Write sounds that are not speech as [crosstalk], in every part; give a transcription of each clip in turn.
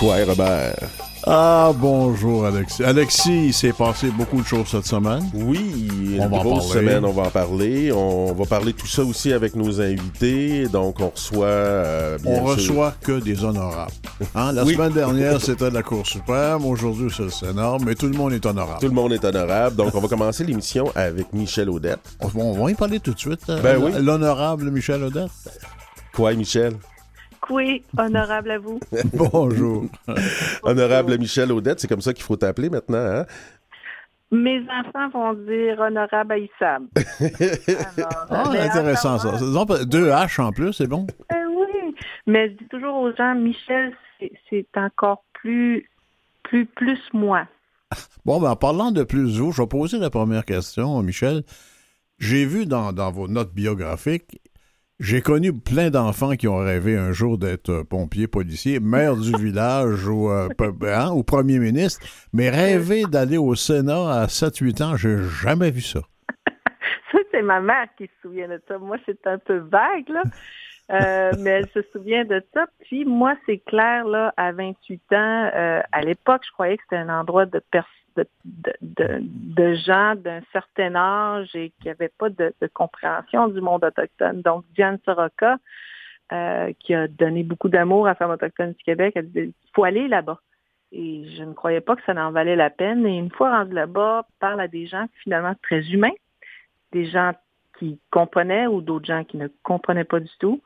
quoi, Robert? Ah, bonjour, Alexis. Alexis, il s'est passé beaucoup de choses cette semaine. Oui, On une va en grosse parler. semaine, on va en parler. On va parler tout ça aussi avec nos invités. Donc, on reçoit... euh, bien On sûr- reçoit que des honorables. Hein, La [laughs] Oui. semaine dernière, c'était la Cour suprême. Aujourd'hui, c'est le Sénat, mais tout le monde est honorable. Tout le monde est honorable. Donc, on va commencer l'émission avec Michel Audette. On, on va y parler tout de suite. euh, Ben oui. L'honorable Michel Odette. Quoi, Michel? Oui, honorable à vous. [laughs] Bonjour. Honorable Michel Audette, c'est comme ça qu'il faut t'appeler maintenant, hein? Mes enfants vont dire honorable Aïssab. [laughs] Alors, Ah, intéressant ça. Deux H en plus, c'est bon? euh, oui, mais je dis toujours aux gens, Michel, c'est- c'est encore plus, plus, plus moi. [laughs] Bon, ben, en parlant de plus vous, je vais poser la première question, Michel. J'ai vu dans, dans vos notes biographiques, j'ai connu plein d'enfants qui ont rêvé un jour d'être pompier, policier, maire du [laughs] village ou, euh, hein, ou premier ministre, mais rêver d'aller au Sénat à 7-8 ans, j'ai jamais vu ça. [laughs] Ça, c'est ma mère qui se souvient de ça. Moi, c'est un peu vague, là. Euh, [laughs] mais elle se souvient de ça. Puis moi, c'est clair, là, à 28 ans, euh, à l'époque, je croyais que c'était un endroit de, pers- de, de, de, gens d'un certain âge et qu'il n'y avait pas de, compréhension du monde autochtone. Donc, Diane Soroka, euh, qui a donné beaucoup d'amour à Femmes autochtones du Québec, elle disait, il faut aller là-bas. Et je ne croyais pas que ça en valait la peine. Et une fois rendu là-bas, parle à des gens finalement très humains, des gens qui comprenaient ou d'autres gens qui ne comprenaient pas du tout,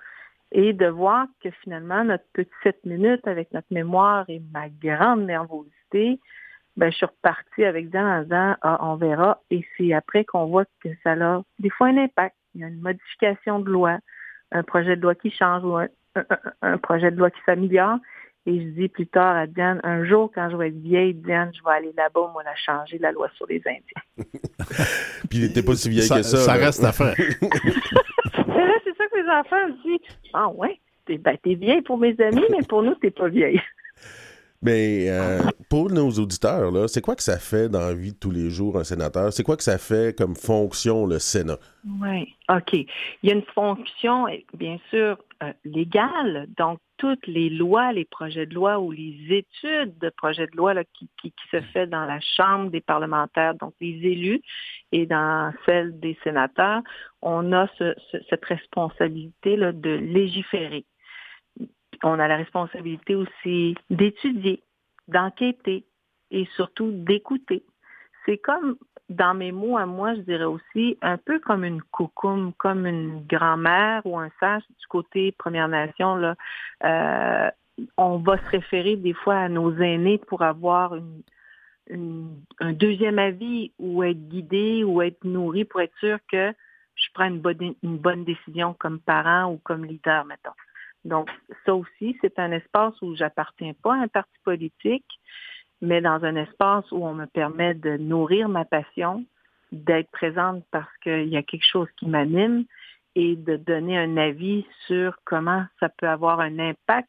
et de voir que finalement, notre petite sept minutes avec notre mémoire et ma grande nervosité, ben, je suis repartie avec Diane en disant, ah, on verra. Et c'est après qu'on voit que ça a des fois un impact. Il y a une modification de loi, un projet de loi qui change ou un, un- un- un projet de loi qui s'améliore. Et je dis plus tard à Diane, un jour, quand je vais être vieille, Diane, je vais aller là-bas, moi, la changer la loi sur les Indiens. [laughs] Puis, t'es pas si vieille Ça, que ça. ça reste à faire. [laughs] C'est ça que les enfants me disent. Ah ouais, t'es ben, t'es vieille pour mes amis, mais pour nous, t'es pas vieille. Mais euh, pour nos auditeurs, là, c'est quoi que ça fait dans la vie de tous les jours, un sénateur? C'est quoi que ça fait comme fonction, le Sénat? Oui, OK. Il y a une fonction, bien sûr, euh, légale. Donc, toutes les lois, les projets de loi ou les études de projets de loi là, qui se fait dans la Chambre des parlementaires, donc les élus, et dans celle des sénateurs, on a ce- ce- cette responsabilité là, de légiférer. On a la responsabilité aussi d'étudier, d'enquêter et surtout d'écouter. C'est comme dans mes mots à moi, je dirais aussi un peu comme une coucoume, comme une grand-mère ou un sage du côté Première Nation. Là, euh, on va se référer des fois à nos aînés pour avoir un deuxième avis ou être guidé ou être nourri pour être sûr que je prends une bonne, une bonne décision comme parent ou comme leader, mettons. Donc, ça aussi, c'est un espace où j'appartiens pas à un parti politique, mais dans un espace où on me permet de nourrir ma passion, d'être présente parce qu'il y a quelque chose qui m'anime et de donner un avis sur comment ça peut avoir un impact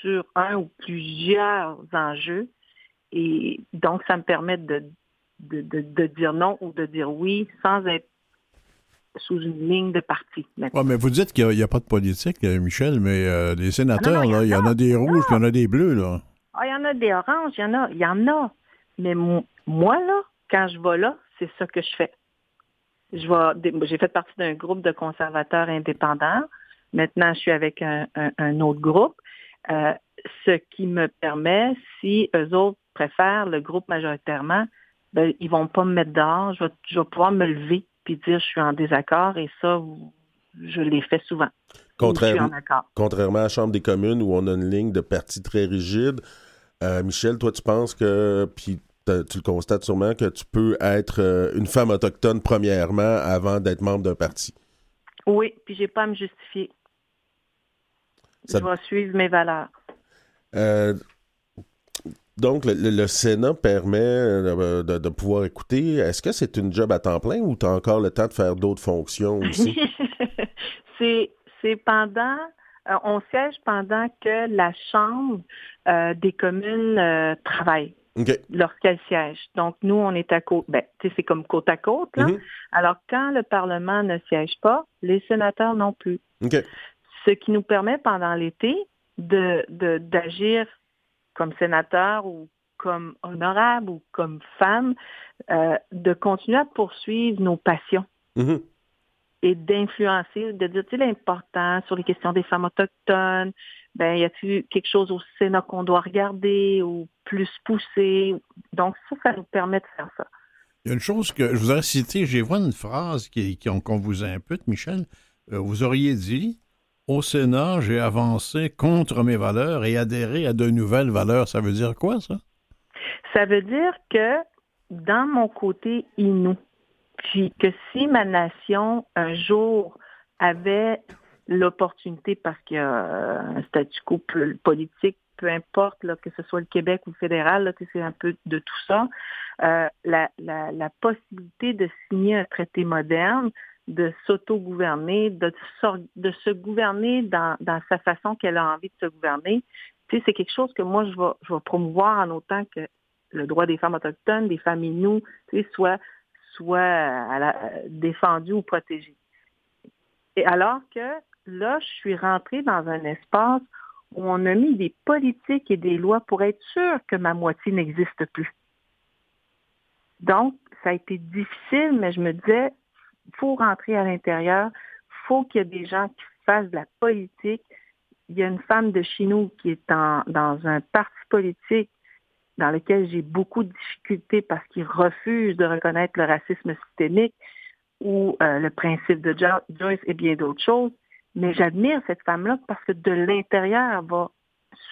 sur un ou plusieurs enjeux. Et donc, ça me permet de, de, de, de dire non ou de dire oui sans être sous une ligne de parti. mais vous dites qu'il n'y a, pas de politique, euh, Michel, mais euh, les sénateurs, Ah non, non, là, il y en a des rouges, puis il y en a des bleus, là. Ah, il y en a des oranges, il y en a, il y en a. Mais mo- moi, là, quand je vais là, c'est ça que je fais. Je vais, j'ai fait partie d'un groupe de conservateurs indépendants. Maintenant, je suis avec un, un- un autre groupe. Euh, ce qui me permet, si eux autres préfèrent le groupe majoritairement, ben, ils vont pas me mettre dehors. Je vais, je vais pouvoir me lever puis dire je suis en désaccord et ça, je l'ai fait souvent. Contrairement, à la Chambre des communes où on a une ligne de parti très rigide, euh, Michel, toi, tu penses que, puis tu le constates sûrement, que tu peux être euh, une femme autochtone premièrement avant d'être membre d'un parti? Oui, puis j'ai pas à me justifier. Ça- Je vais suivre mes valeurs. Euh, donc, le, le- le Sénat permet euh, de, de pouvoir écouter. Est-ce que c'est une job à temps plein ou tu as encore le temps de faire d'autres fonctions aussi? [laughs] c'est c'est pendant euh, on siège pendant que la Chambre euh, des communes euh, travaille lorsqu'elle siège. Donc, nous, on est à côte. Ben, tu sais, c'est comme côte à côte. Là. Mhm. Alors, quand le Parlement ne siège pas, les sénateurs non plus. OK. Ce qui nous permet pendant l'été de de- d'agir comme sénateur ou comme honorable ou comme femme, euh, de continuer à poursuivre nos passions. Mhm. Et d'influencer, de dire, tu sais, l'important sur les questions des femmes autochtones, ben, y a-t-il quelque chose au Sénat qu'on doit regarder ou plus pousser? Donc, ça, ça nous permet de faire ça. Il y a une chose que je voudrais citer, j'ai vu une phrase qui, qu'on vous impute, Michel. Euh, vous auriez dit Au Sénat, j'ai avancé contre mes valeurs et adhéré à de nouvelles valeurs. Ça veut dire quoi, ça? Ça veut dire que dans mon côté inou, puis que si ma nation un jour avait l'opportunité, parce qu'il y a un statu quo politique, peu importe que ce soit le Québec ou le fédéral, là, c'est un peu de tout ça, euh, la, possibilité de signer un traité moderne, de s'auto-gouverner, de, se gouverner dans, sa façon qu'elle a envie de se gouverner, c'est quelque chose que moi, je vais, promouvoir en autant que le droit des femmes autochtones, des familles nous, soit, soit à défendu ou protégé. Et alors que là, je suis rentrée dans un espace où on a mis des politiques et des lois pour être sûr que ma moitié n'existe plus. Donc, ça a été difficile, mais je me disais, faut rentrer à l'intérieur, faut qu'il y ait des gens qui fassent de la politique. Il y a une femme de chez nous qui est dans un parti politique dans lequel j'ai beaucoup de difficultés parce qu'il refuse de reconnaître le racisme systémique ou euh, le principe de Joyce et bien d'autres choses. Mais j'admire cette femme-là parce que de l'intérieur, elle va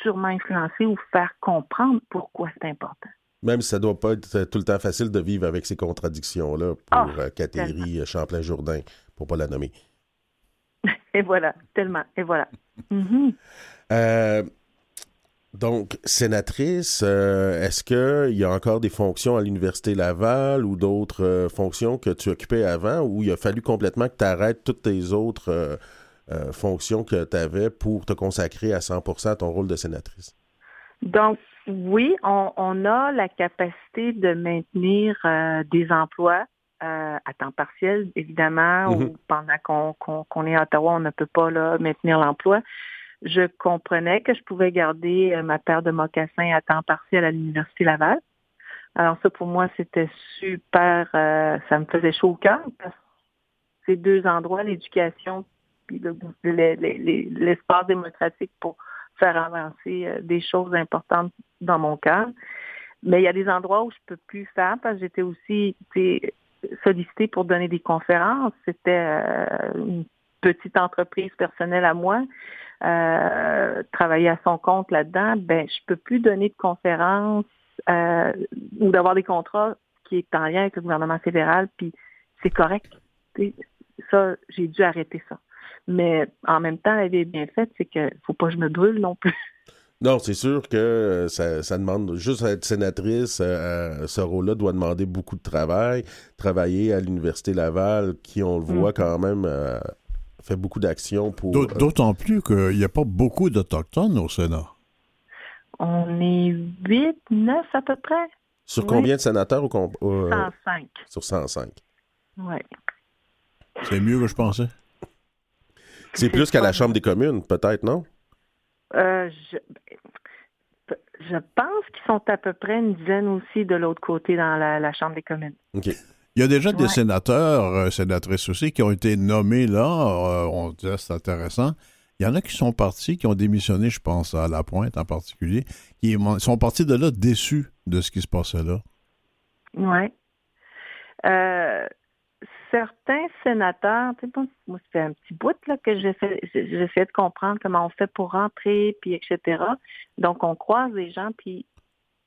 sûrement influencer ou faire comprendre pourquoi c'est important. Même si ça ne doit pas être tout le temps facile de vivre avec ces contradictions-là pour ah, euh, euh, Champlain-Jourdain, pour ne pas la nommer. [laughs] Et voilà, tellement. Et voilà. Mm-hmm. euh, donc, sénatrice, euh, est-ce qu'il y a encore des fonctions à l'Université Laval ou d'autres euh, fonctions que tu occupais avant ou il a fallu complètement que tu arrêtes toutes tes autres euh, fonctions que tu avais pour te consacrer à 100% à ton rôle de sénatrice? Donc, oui, on, a la capacité de maintenir des emplois à temps partiel, évidemment, ou mm-hmm. pendant qu'on est à Ottawa, on ne peut pas là, maintenir l'emploi je comprenais que je pouvais garder euh, ma paire de mocassins à temps partiel à l'Université Laval. Alors ça, pour moi, c'était super, euh, ça me faisait chaud au cœur. Ces deux endroits, l'éducation puis l'espace démocratique pour faire avancer euh, des choses importantes dans mon cœur. Mais il y a des endroits où je peux plus faire parce que j'étais aussi sollicitée pour donner des conférences. C'était une petite entreprise personnelle à moi. Euh, travailler à son compte là-dedans, ben je peux plus donner de conférences euh, ou d'avoir des contrats qui est en lien avec le gouvernement fédéral, puis c'est correct. Ça, j'ai dû arrêter ça. Mais en même temps, la vie est bien faite, c'est que faut pas que je me brûle non plus. [laughs] Non, c'est sûr que euh, ça, demande juste être sénatrice, ce rôle-là doit demander beaucoup de travail. Travailler à l'Université Laval, qui on le voit mm-hmm. quand même fait beaucoup d'actions pour. Euh, d'autant plus qu'il n'y a pas beaucoup d'Autochtones au Sénat. On est 8, 9 à peu près. Sur combien de sénateurs? Au 105. Sur 105. Oui. C'est mieux que je pensais. C'est plus qu'à la Chambre des communes, peut-être, non? Euh, je, je, pense qu'ils sont à peu près une dizaine aussi de l'autre côté dans la, la Chambre des communes. OK. Il y a déjà des sénateurs, euh, sénatrices aussi, qui ont été nommés là. Euh, on dit c'est intéressant. Il y en a qui sont partis, qui ont démissionné, je pense à La Pointe en particulier, qui sont partis de là déçus de ce qui se passait là. Oui. Euh, certains sénateurs, tu sais, moi, ça fait un petit bout là, que j'essaie, de comprendre comment on fait pour rentrer, puis etc. Donc, on croise les gens, puis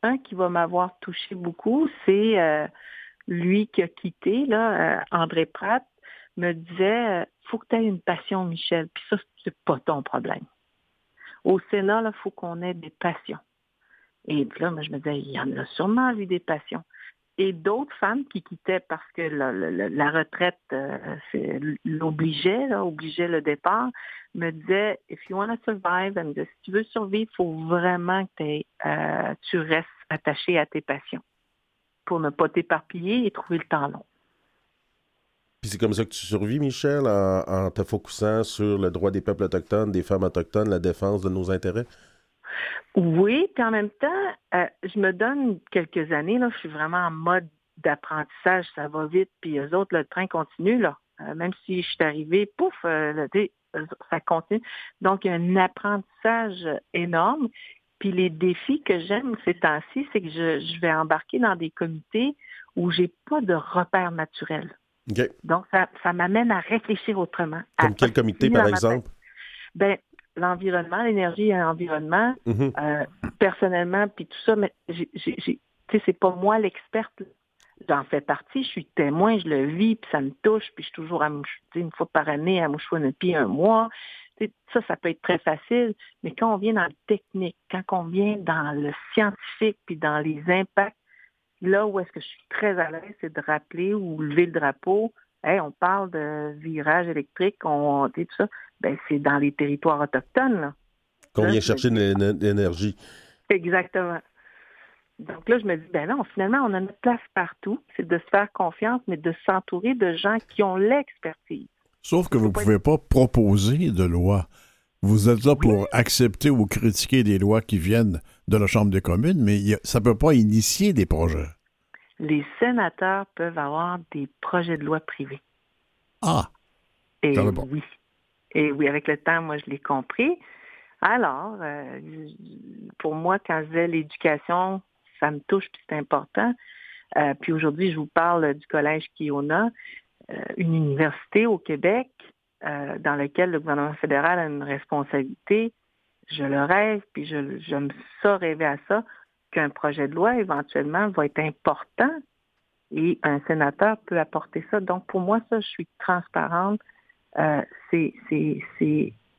un qui va m'avoir touché beaucoup, c'est lui qui a quitté, là, euh, André Pratt, me disait euh, faut que tu aies une passion, Michel. Puis ça, c'est pas ton problème. Au Sénat, il faut qu'on ait des passions. Et là, moi, je me disais, il y en a sûrement eu des passions. Et d'autres femmes qui quittaient parce que la, retraite euh, l'obligeait, obligeait le départ, me disaient, if you want to survive, si tu veux survivre, il faut vraiment que tu restes attaché à tes passions pour ne pas t'éparpiller et trouver le temps long. Puis c'est comme ça que tu survis, Michel, en, te focusant sur le droit des peuples autochtones, des femmes autochtones, la défense de nos intérêts? Oui, puis en même temps, euh, je me donne quelques années, là, je suis vraiment en mode d'apprentissage, ça va vite, puis eux autres, le train continue, là. Euh, même si je suis arrivée, pouf, euh, ça continue. Donc, il y a un apprentissage énorme. Puis les défis que j'aime ces temps-ci, c'est que je, vais embarquer dans des comités où j'ai pas de repères naturels. Donc, ça, m'amène à réfléchir autrement. Comme quel comité, par exemple? Ben, l'environnement, l'énergie et l'environnement, mm-hmm. euh, personnellement, puis tout ça, mais tu sais, c'est pas moi l'experte. J'en fais partie, je suis témoin, je le vis, puis ça me touche, puis je suis toujours à une fois par année à Mouchouanapi un mois. ça, ça peut être très facile, mais quand on vient dans le technique, quand on vient dans le scientifique, puis dans les impacts, là où est-ce que je suis très à l'aise, c'est de rappeler ou lever le drapeau. On parle de virage électrique, on, tout ça ben, c'est dans les territoires autochtones. Qu'on vient chercher de l'énergie. Exactement. Donc là, je me dis, ben non, finalement, on a notre place partout. C'est de se faire confiance, mais de s'entourer de gens qui ont l'expertise. Sauf que vous ne pouvez pas proposer de loi. Vous êtes là pour accepter ou critiquer des lois qui viennent de la Chambre des communes, mais ça ne peut pas initier des projets. Les sénateurs peuvent avoir des projets de loi privés. Ah! Et oui. Et oui, avec le temps, moi, je l'ai compris. Alors, euh, pour moi, quand je disais l'éducation, ça me touche, puis c'est important. Euh, puis aujourd'hui, je vous parle du collège Kiona, euh, une université au Québec euh, dans laquelle le gouvernement fédéral a une responsabilité. Je le rêve, puis je, je me sors rêver à ça, qu'un projet de loi éventuellement va être important et un sénateur peut apporter ça. Donc pour moi, ça, je suis transparente. Euh, c'est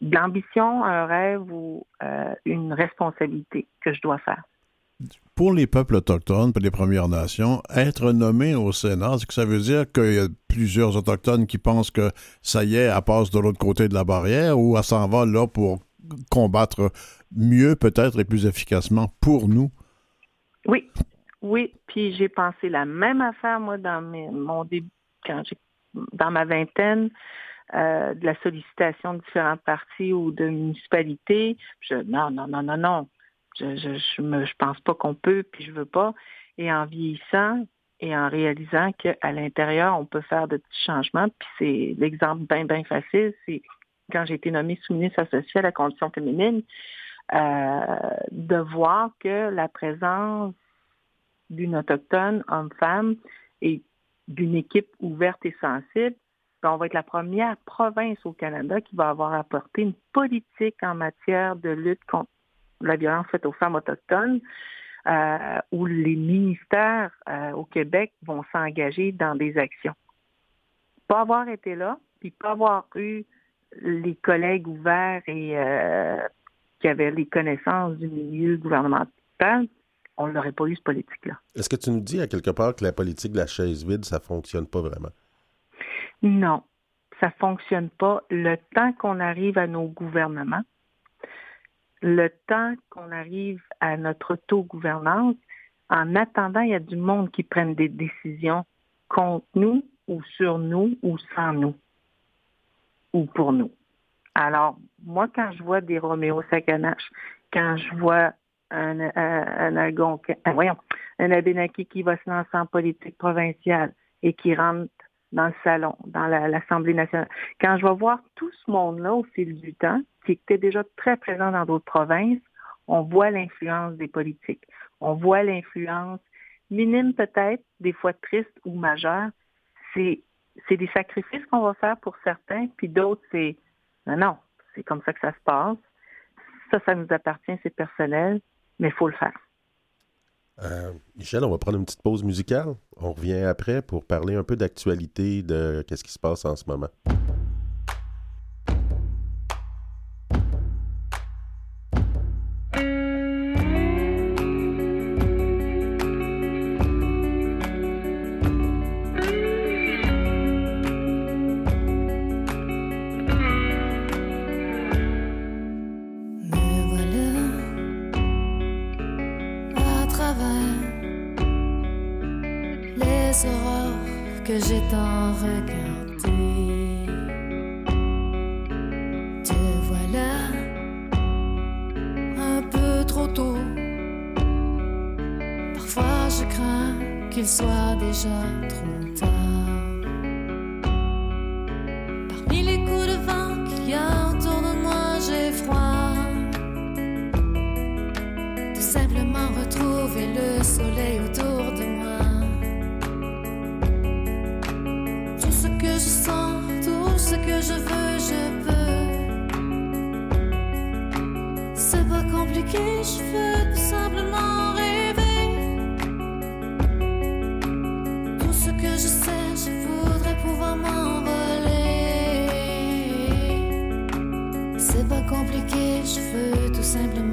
de l'ambition, un rêve ou euh, une responsabilité que je dois faire. Pour les peuples autochtones, pour les Premières Nations, être nommé au Sénat, est-ce que ça veut dire qu'il y a plusieurs autochtones qui pensent que ça y est, elle passe de l'autre côté de la barrière ou elle s'en va là pour combattre mieux peut-être et plus efficacement pour nous? Oui, oui. Puis j'ai pensé la même affaire, moi, dans mon début, quand j'ai dans ma vingtaine. Euh, de la sollicitation de différents partis ou de municipalités. Je, non, non, non, non, non. Je, je, je, je pense pas qu'on peut, puis je veux pas. Et en vieillissant et en réalisant qu'à l'intérieur, on peut faire de petits changements, puis c'est l'exemple bien, bien facile, c'est quand j'ai été nommée sous-ministre associée à la condition féminine, de voir que la présence d'une autochtone, homme-femme, et d'une équipe ouverte et sensible, on va être la première province au Canada qui va avoir apporté une politique en matière de lutte contre la violence faite aux femmes autochtones, euh, où les ministères euh, au Québec vont s'engager dans des actions. Pas avoir été là, puis pas avoir eu les collègues ouverts et euh, qui avaient les connaissances du milieu gouvernemental, on n'aurait pas eu ce politique-là. Est-ce que tu nous dis à quelque part que la politique de la chaise vide, ça fonctionne pas vraiment? Non, ça fonctionne pas. Le temps qu'on arrive à nos gouvernements, le temps qu'on arrive à notre auto-gouvernance, en attendant, il y a du monde qui prenne des décisions contre nous ou sur nous ou sans nous ou pour nous. Alors, moi, quand je vois des Roméo Saganache, quand je vois un, un, un, voyons, un Abénaki qui va se lancer en politique provinciale et qui rentre dans le salon, dans l'Assemblée nationale. Quand je vais voir tout ce monde-là au fil du temps, qui était déjà très présent dans d'autres provinces, on voit l'influence des politiques. On voit l'influence minime peut-être, des fois triste ou majeure. C'est des sacrifices qu'on va faire pour certains, puis d'autres, c'est non, c'est comme ça que ça se passe. Ça, ça nous appartient, c'est personnel, mais il faut le faire. Euh, Michel, on va prendre une petite pause musicale. On revient après pour parler un peu d'actualité de qu'est-ce qui se passe en ce moment. Simplement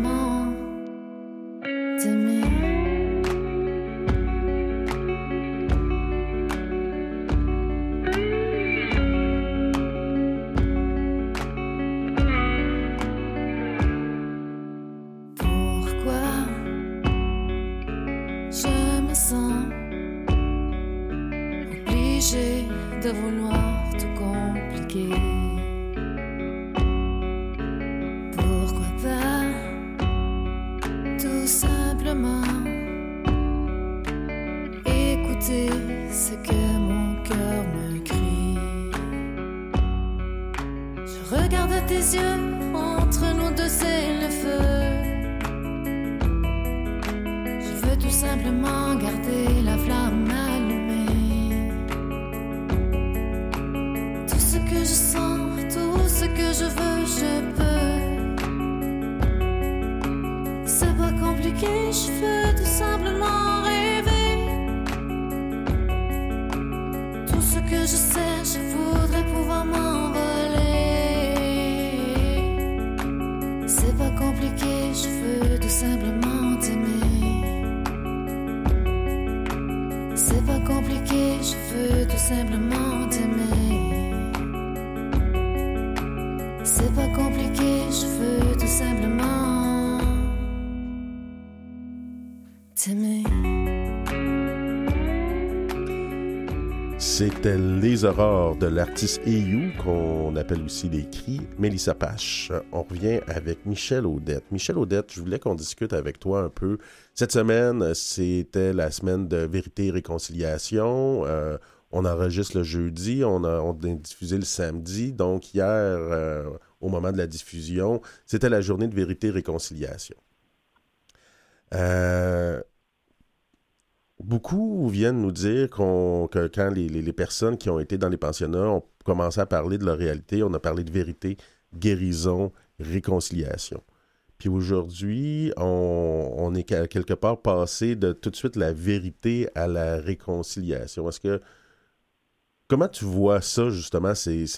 Aurores de l'artiste EU, qu'on appelle aussi Les Cris, Mélissa Pache. On revient avec Michel Audette. Michel Audette, je voulais qu'on discute avec toi un peu. Cette semaine, c'était la semaine de vérité et réconciliation. Euh, on enregistre le jeudi, on a, on a diffusé le samedi. Donc, hier, euh, au moment de la diffusion, c'était la journée de vérité et réconciliation. Euh, Beaucoup viennent nous dire qu'on, que quand les, les, les, personnes qui ont été dans les pensionnats ont commencé à parler de leur réalité, on a parlé de vérité, guérison, réconciliation. Puis aujourd'hui, on, on, est quelque part passé de tout de suite la vérité à la réconciliation. Est-ce que. Comment tu vois ça, justement, cette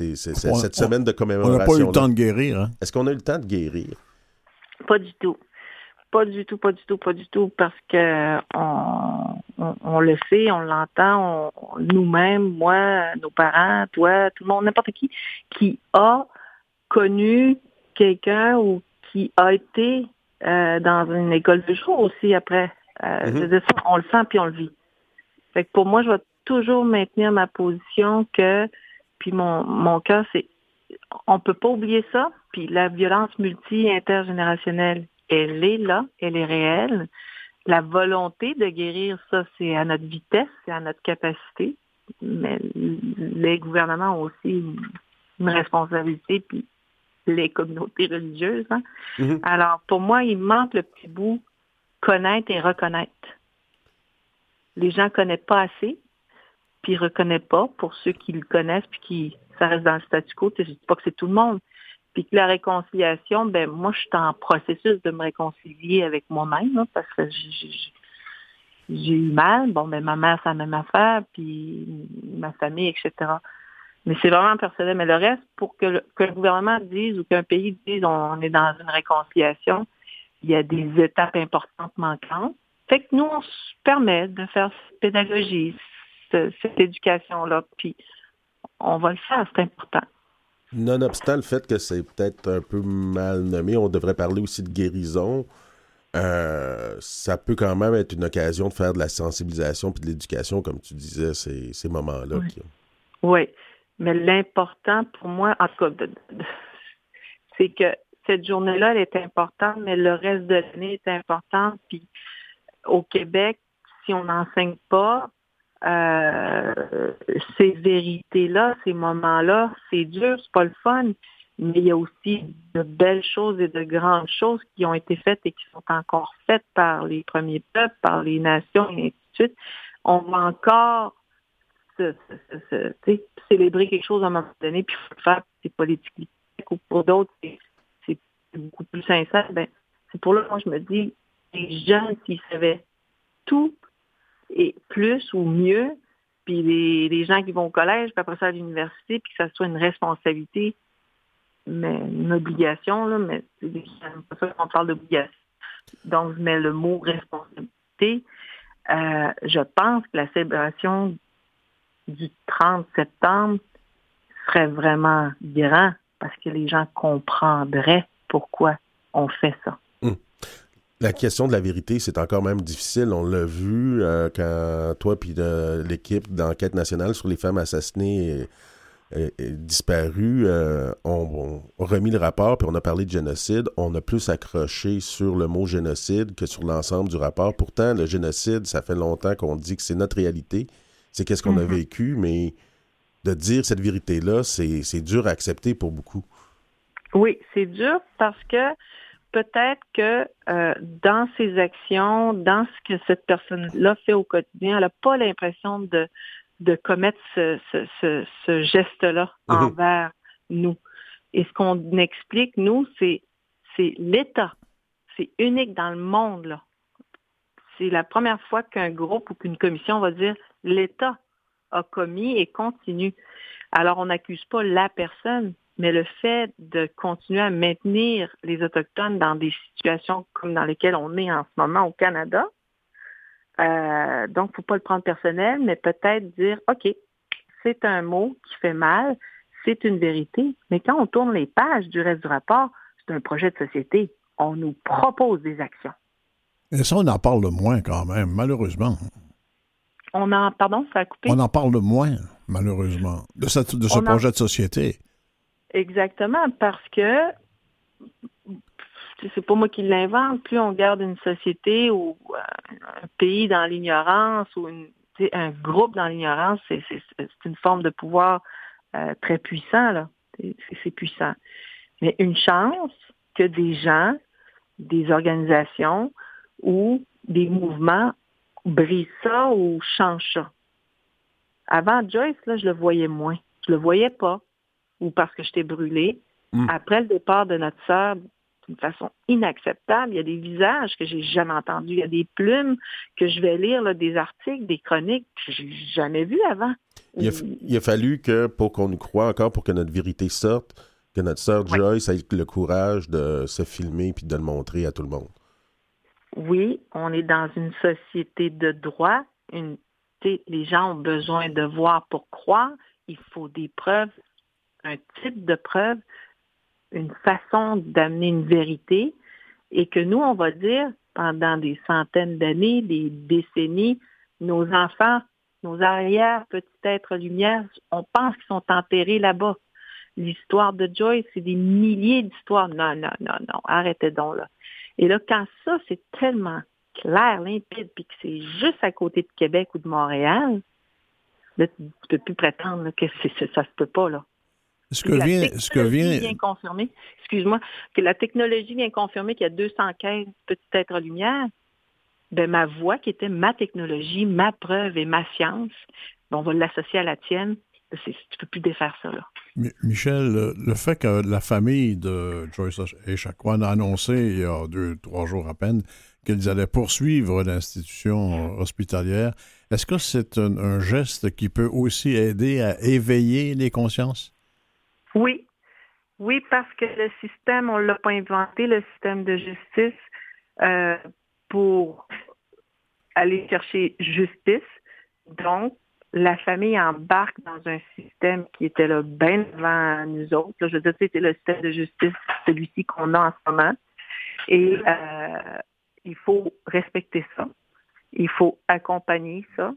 on, semaine de commémoration? On n'a pas eu le temps de guérir. Hein? Est-ce qu'on a eu le temps de guérir? Pas du tout. Pas du tout, pas du tout, pas du tout, parce que on, on, on le sait, on l'entend, nous-mêmes, moi, nos parents, toi, tout le monde, n'importe qui, qui a connu quelqu'un ou qui a été euh, dans une école de jour aussi après. Euh, mm-hmm. dire, ça, on le sent puis on le vit. Fait que pour moi, je vais toujours maintenir ma position que, puis mon, mon cœur, c'est, on peut pas oublier ça, puis la violence multi-intergénérationnelle elle est là, elle est réelle. La volonté de guérir, ça, c'est à notre vitesse, c'est à notre capacité. Mais les gouvernements ont aussi une responsabilité, puis les communautés religieuses. Hein? Mm-hmm. Alors, pour moi, il manque le petit bout connaître et reconnaître. Les gens ne connaissent pas assez, puis ne reconnaissent pas pour ceux qui le connaissent, puis qui ça reste dans le statu quo. Je ne dis pas que c'est tout le monde, puis que la réconciliation, ben moi, je suis en processus de me réconcilier avec moi-même, parce que j'ai eu mal. Bon, ben ma mère, c'est la même affaire, puis ma famille, etc. Mais c'est vraiment personnel. Mais le reste, pour que le, que le gouvernement dise ou qu'un pays dise on, est dans une réconciliation, il y a des étapes importantes manquantes. Fait que nous, on se permet de faire cette pédagogie, cette, cette éducation-là, puis on va le faire, c'est important. Nonobstant le fait que c'est peut-être un peu mal nommé, on devrait parler aussi de guérison. Euh, ça peut quand même être une occasion de faire de la sensibilisation puis de l'éducation, comme tu disais, ces, ces moments-là. Oui. Qui... oui. mais l'important pour moi, en tout cas, c'est que cette journée-là, elle est importante, mais le reste de l'année est important. Puis au Québec, si on n'enseigne pas euh, ces vérités-là, ces moments-là, c'est dur, c'est pas le fun, mais il y a aussi de belles choses et de grandes choses qui ont été faites et qui sont encore faites par les premiers peuples, par les nations et ainsi de suite. On va encore célébrer quelque chose à un moment donné, puis faut le faire, c'est politique ou pour d'autres, c'est beaucoup plus sincère. Ben, c'est pour là que moi je me dis, les jeunes, s'ils savaient tout et plus ou mieux, puis les, gens qui vont au collège, puis après ça à l'université, puis que ça soit une responsabilité, mais une obligation, là, mais c'est pas ça qu'on parle d'obligation. Donc, je mets le mot responsabilité. Euh, je pense que la célébration du 30 septembre serait vraiment grand parce que les gens comprendraient pourquoi on fait ça. La question de la vérité, c'est encore même difficile. On l'a vu euh, quand toi et l'équipe d'enquête nationale sur les femmes assassinées et, disparues euh, ont, remis le rapport, puis on a parlé de génocide. On a plus accroché sur le mot génocide que sur l'ensemble du rapport. Pourtant, le génocide, ça fait longtemps qu'on dit que c'est notre réalité, c'est qu'est-ce qu'on a mm-hmm. vécu, mais de dire cette vérité-là, c'est dur à accepter pour beaucoup. Oui, c'est dur parce que peut-être que euh, dans ses actions, dans ce que cette personne-là fait au quotidien, elle n'a pas l'impression de, de commettre ce, ce, geste-là mm-hmm. envers nous. Et ce qu'on explique, nous, c'est l'État. C'est unique dans le monde. là. C'est la première fois qu'un groupe ou qu'une commission va dire l'État a commis et continue. Alors, on n'accuse pas la personne, mais le fait de continuer à maintenir les Autochtones dans des situations comme dans lesquelles on est en ce moment au Canada, euh, donc, il ne faut pas le prendre personnel, mais peut-être dire, OK, c'est un mot qui fait mal, c'est une vérité, mais quand on tourne les pages du reste du rapport, c'est un projet de société. On nous propose des actions. Et ça, on en parle moins quand même, malheureusement. On en, pardon, ça a coupé? On en parle moins, malheureusement, de, de ce projet de société. Exactement, parce que c'est pas moi qui l'invente. Plus on garde une société ou euh, un pays dans l'ignorance ou un groupe dans l'ignorance, c'est une forme de pouvoir euh, très puissant, là. C'est puissant. Mais une chance que des gens, des organisations ou des mouvements brise ça ou change ça. Avant Joyce, là, je le voyais moins. Je le voyais pas. Ou parce que j'étais brûlée. Hmm. Après le départ de notre sœur, d'une façon inacceptable, il y a des visages que j'ai jamais entendus. Il y a des plumes que je vais lire, des articles, des chroniques que j'ai jamais vues avant. Il a, fallu que, pour qu'on nous croie encore, pour que notre vérité sorte, que notre sœur Joyce ait le courage de se filmer puis de le montrer à tout le monde oui, on est dans une société de droit. Une, les gens ont besoin de voir pour croire. Il faut des preuves, un type de preuve, une façon d'amener une vérité. Et que nous, on va dire, pendant des centaines d'années, des décennies, nos enfants, nos arrières, petits êtres lumière, on pense qu'ils sont enterrés là-bas. L'histoire de Joyce, c'est des milliers d'histoires. Non, non, non, non, arrêtez donc là. Et là, quand ça, c'est tellement clair, limpide, puis que c'est juste à côté de Québec ou de Montréal, là, tu ne peux plus prétendre que ça se peut pas, là. Ce que vient, ce que vient... confirmer, excuse-moi, que la technologie vient confirmer qu'il y a 215 petits êtres lumière. Ben, ma voix, qui était ma technologie, ma preuve et ma science, ben, on va l'associer à la tienne. Tu ne peux plus défaire ça. Là. Michel, le fait que la famille de Joyce Echaquan a annoncé il y a deux, trois jours à peine qu'ils allaient poursuivre l'institution hospitalière, est-ce que c'est un, geste qui peut aussi aider à éveiller les consciences? Oui. Oui, parce que le système, on ne l'a pas inventé, le système de justice, euh, pour aller chercher justice. Donc, la famille embarque dans un système qui était là bien avant nous autres. je veux dire, c'était le système de justice, celui-ci qu'on a en ce moment. Et euh, il faut respecter ça. Il faut accompagner ça.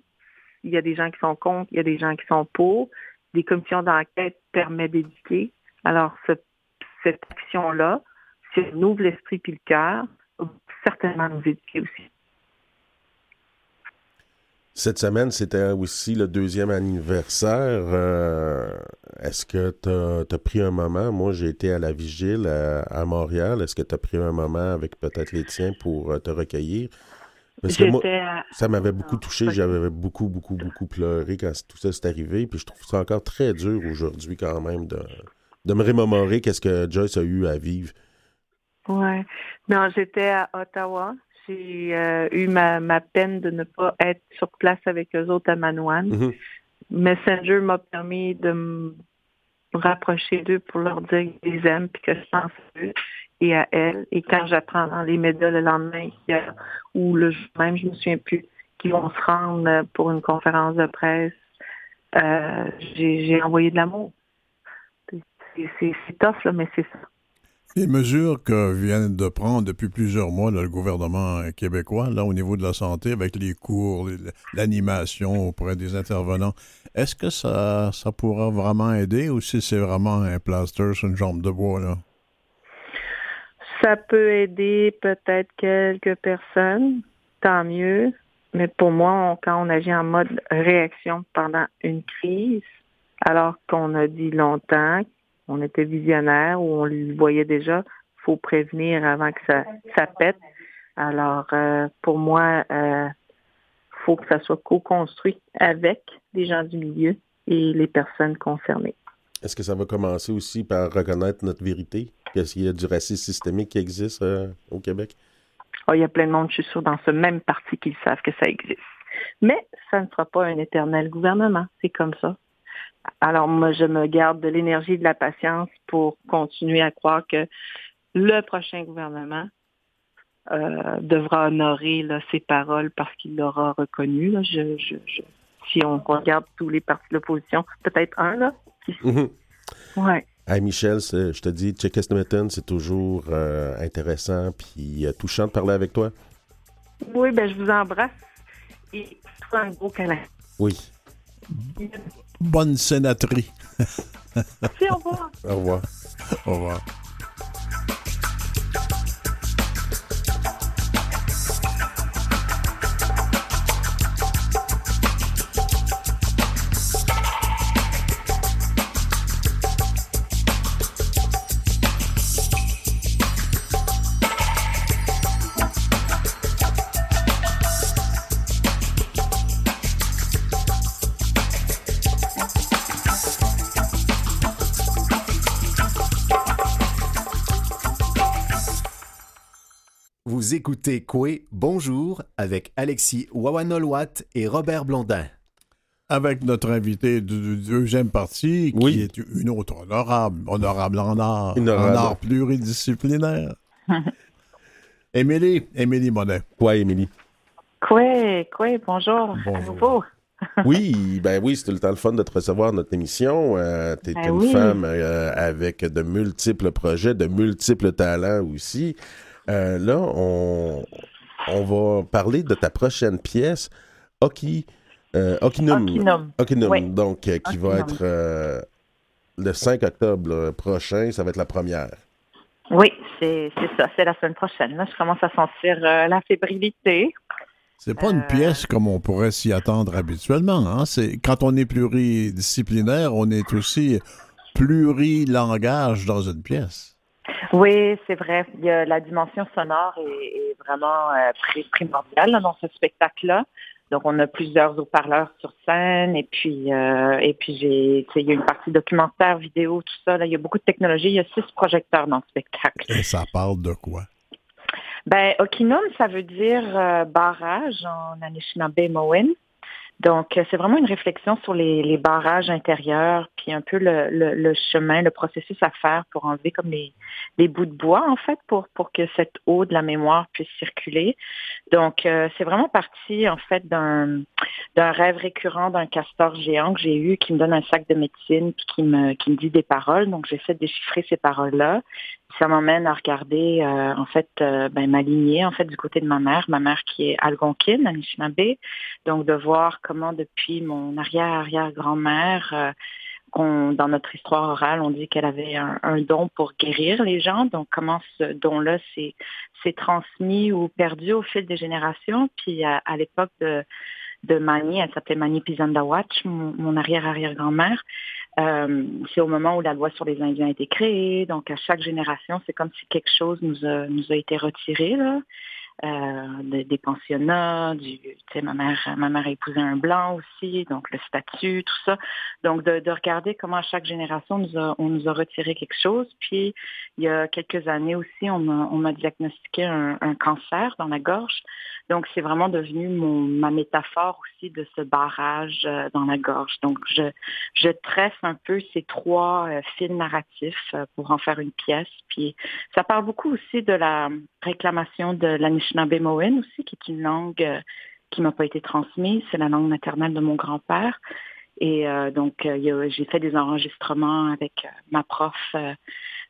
Il y a des gens qui sont contre, il y a des gens qui sont pour. Des commissions d'enquête permettent d'éduquer. Alors, cette action-là, si on ouvre l'esprit puis le cœur, certainement nous éduquer aussi. Cette semaine, c'était aussi le deuxième anniversaire. Euh, est-ce que tu as, pris un moment? Moi, j'ai été à la vigile à, Montréal. Est-ce que tu as pris un moment avec peut-être les tiens pour euh, te recueillir? Parce que moi, ça m'avait beaucoup touché. J'avais beaucoup, beaucoup, beaucoup pleuré quand tout ça s'est arrivé. Puis je trouve ça encore très dur aujourd'hui quand même de, de me remémorer qu'est-ce que Joyce a eu à vivre. Ouais. Non, j'étais à Ottawa j'ai euh, eu ma, ma, peine de ne pas être sur place avec eux autres à Manouane. Mm-hmm. Messenger m'a permis de me rapprocher d'eux pour leur dire que je les aime puis que je pense à eux et à elles. Et quand j'apprends dans les médias le lendemain ou le jour même, je me souviens plus, qu'ils vont se rendre pour une conférence de presse, euh, j'ai envoyé de l'amour. C'est tough, là, mais c'est ça. Les mesures que vient de prendre depuis plusieurs mois le gouvernement québécois, là, au niveau de la santé, avec les cours, l'animation auprès des intervenants, est-ce que ça, ça pourra vraiment aider ou si c'est vraiment un plaster sur une jambe de bois, là? Ça peut aider peut-être quelques personnes, tant mieux. Mais pour moi, quand on agit en mode réaction pendant une crise, alors qu'on a dit longtemps on était visionnaire ou on le voyait déjà. Faut prévenir avant que ça, ça pète. Alors, euh, pour moi, euh, faut que ça soit co-construit avec les gens du milieu et les personnes concernées. Est-ce que ça va commencer aussi par reconnaître notre vérité? Qu'il y a du racisme systémique qui existe euh, au Québec? Oh, il y a plein de monde, je suis sûr, dans ce même parti qui savent que ça existe. Mais ça ne sera pas un éternel gouvernement. C'est comme ça. Alors moi, je me garde de l'énergie de la patience pour continuer à croire que le prochain gouvernement euh, devra honorer ses paroles parce qu'il l'aura reconnu. si on regarde tous les partis de l'opposition, peut-être un, là. Mhm. Ouais. Hey Michel, je te dis, Check c'est toujours euh, intéressant puis euh, touchant de parler avec toi. Oui, ben je vous embrasse et toi un gros câlin. Oui. Bonne sénaterie. Merci, au revoir. Au revoir. Au revoir. Écoutez Coué Bonjour avec Alexis Wawanolwat et Robert Blondin. Avec notre invité de, deuxième partie, qui est une autre honorable, honorable en art, en art pluridisciplinaire. [laughs] Émilie, Émilie Monet. Quoi, Émilie? Quoi, quoi, bonjour. bonjour. [laughs] oui, ben oui, c'était le temps le fun de te recevoir notre émission. Euh, tu es ben une femme euh, avec de multiples projets, de multiples talents aussi. Euh, là, on, on, va parler de ta prochaine pièce, Oki, euh, Okinum. Okinum. donc, euh, qui va être le 5 octobre prochain. Ça va être la première. Oui, c'est ça. C'est la semaine prochaine. Là, je commence à sentir la fébrilité. C'est pas une pièce comme on pourrait s'y attendre habituellement. Hein? Quand on est pluridisciplinaire, on est aussi plurilangage dans une pièce. Oui, c'est vrai. Il y a, la dimension sonore est, vraiment euh, primordiale dans ce spectacle-là. Donc, on a plusieurs haut-parleurs sur scène et puis euh, et puis j'ai il y a une partie documentaire, vidéo, tout ça. Là, il y a beaucoup de technologie. Il y a six projecteurs dans le spectacle. Et ça parle de quoi? Ben, Okinum, ça veut dire euh, barrage en Anishinaabe-Mowen. Donc, euh, c'est vraiment une réflexion sur les, barrages intérieurs, puis un peu le, chemin, le processus à faire pour enlever comme les, bouts de bois, en fait, pour, pour que cette eau de la mémoire puisse circuler. Donc, euh, c'est vraiment parti, en fait, d'un rêve récurrent d'un castor géant que j'ai eu qui me donne un sac de médecine, puis qui me, qui me dit des paroles. Donc, j'essaie de déchiffrer ces paroles-là ça m'emmène à regarder euh, en fait euh, ben, ma lignée en fait du côté de ma mère, ma mère qui est algonquine, Anishinaabe, donc de voir comment depuis mon arrière-arrière-grand-mère, euh, dans notre histoire orale, on dit qu'elle avait un, don pour guérir les gens, donc comment ce don-là s'est transmis ou perdu au fil des générations, puis à, l'époque de de Mani. Elle s'appelait Mani Pizandawatch, mon, mon arrière-arrière-grand-mère. Euh, c'est au moment où la loi sur les Indiens a été créée. Donc, à chaque génération, c'est comme si quelque chose nous a, nous a été retiré. Là. Euh, des pensionnats, du, ma mère, ma mère a épousé un blanc aussi, donc le statut, tout ça. Donc de, de regarder comment à chaque génération nous a, on nous a retiré quelque chose. Puis il y a quelques années aussi, on m'a diagnostiqué un, un, cancer dans la gorge. Donc, c'est vraiment devenu mon, ma métaphore aussi de ce barrage euh, dans la gorge. Donc, je, je tresse un peu ces trois euh, fils narratifs pour en faire une pièce. Puis, ça parle beaucoup aussi de la réclamation de l'Anishinaabe-Mowen aussi, qui est une langue qui m'a pas été transmise. C'est la langue maternelle de mon grand-père. Et donc, j'ai fait des enregistrements avec ma prof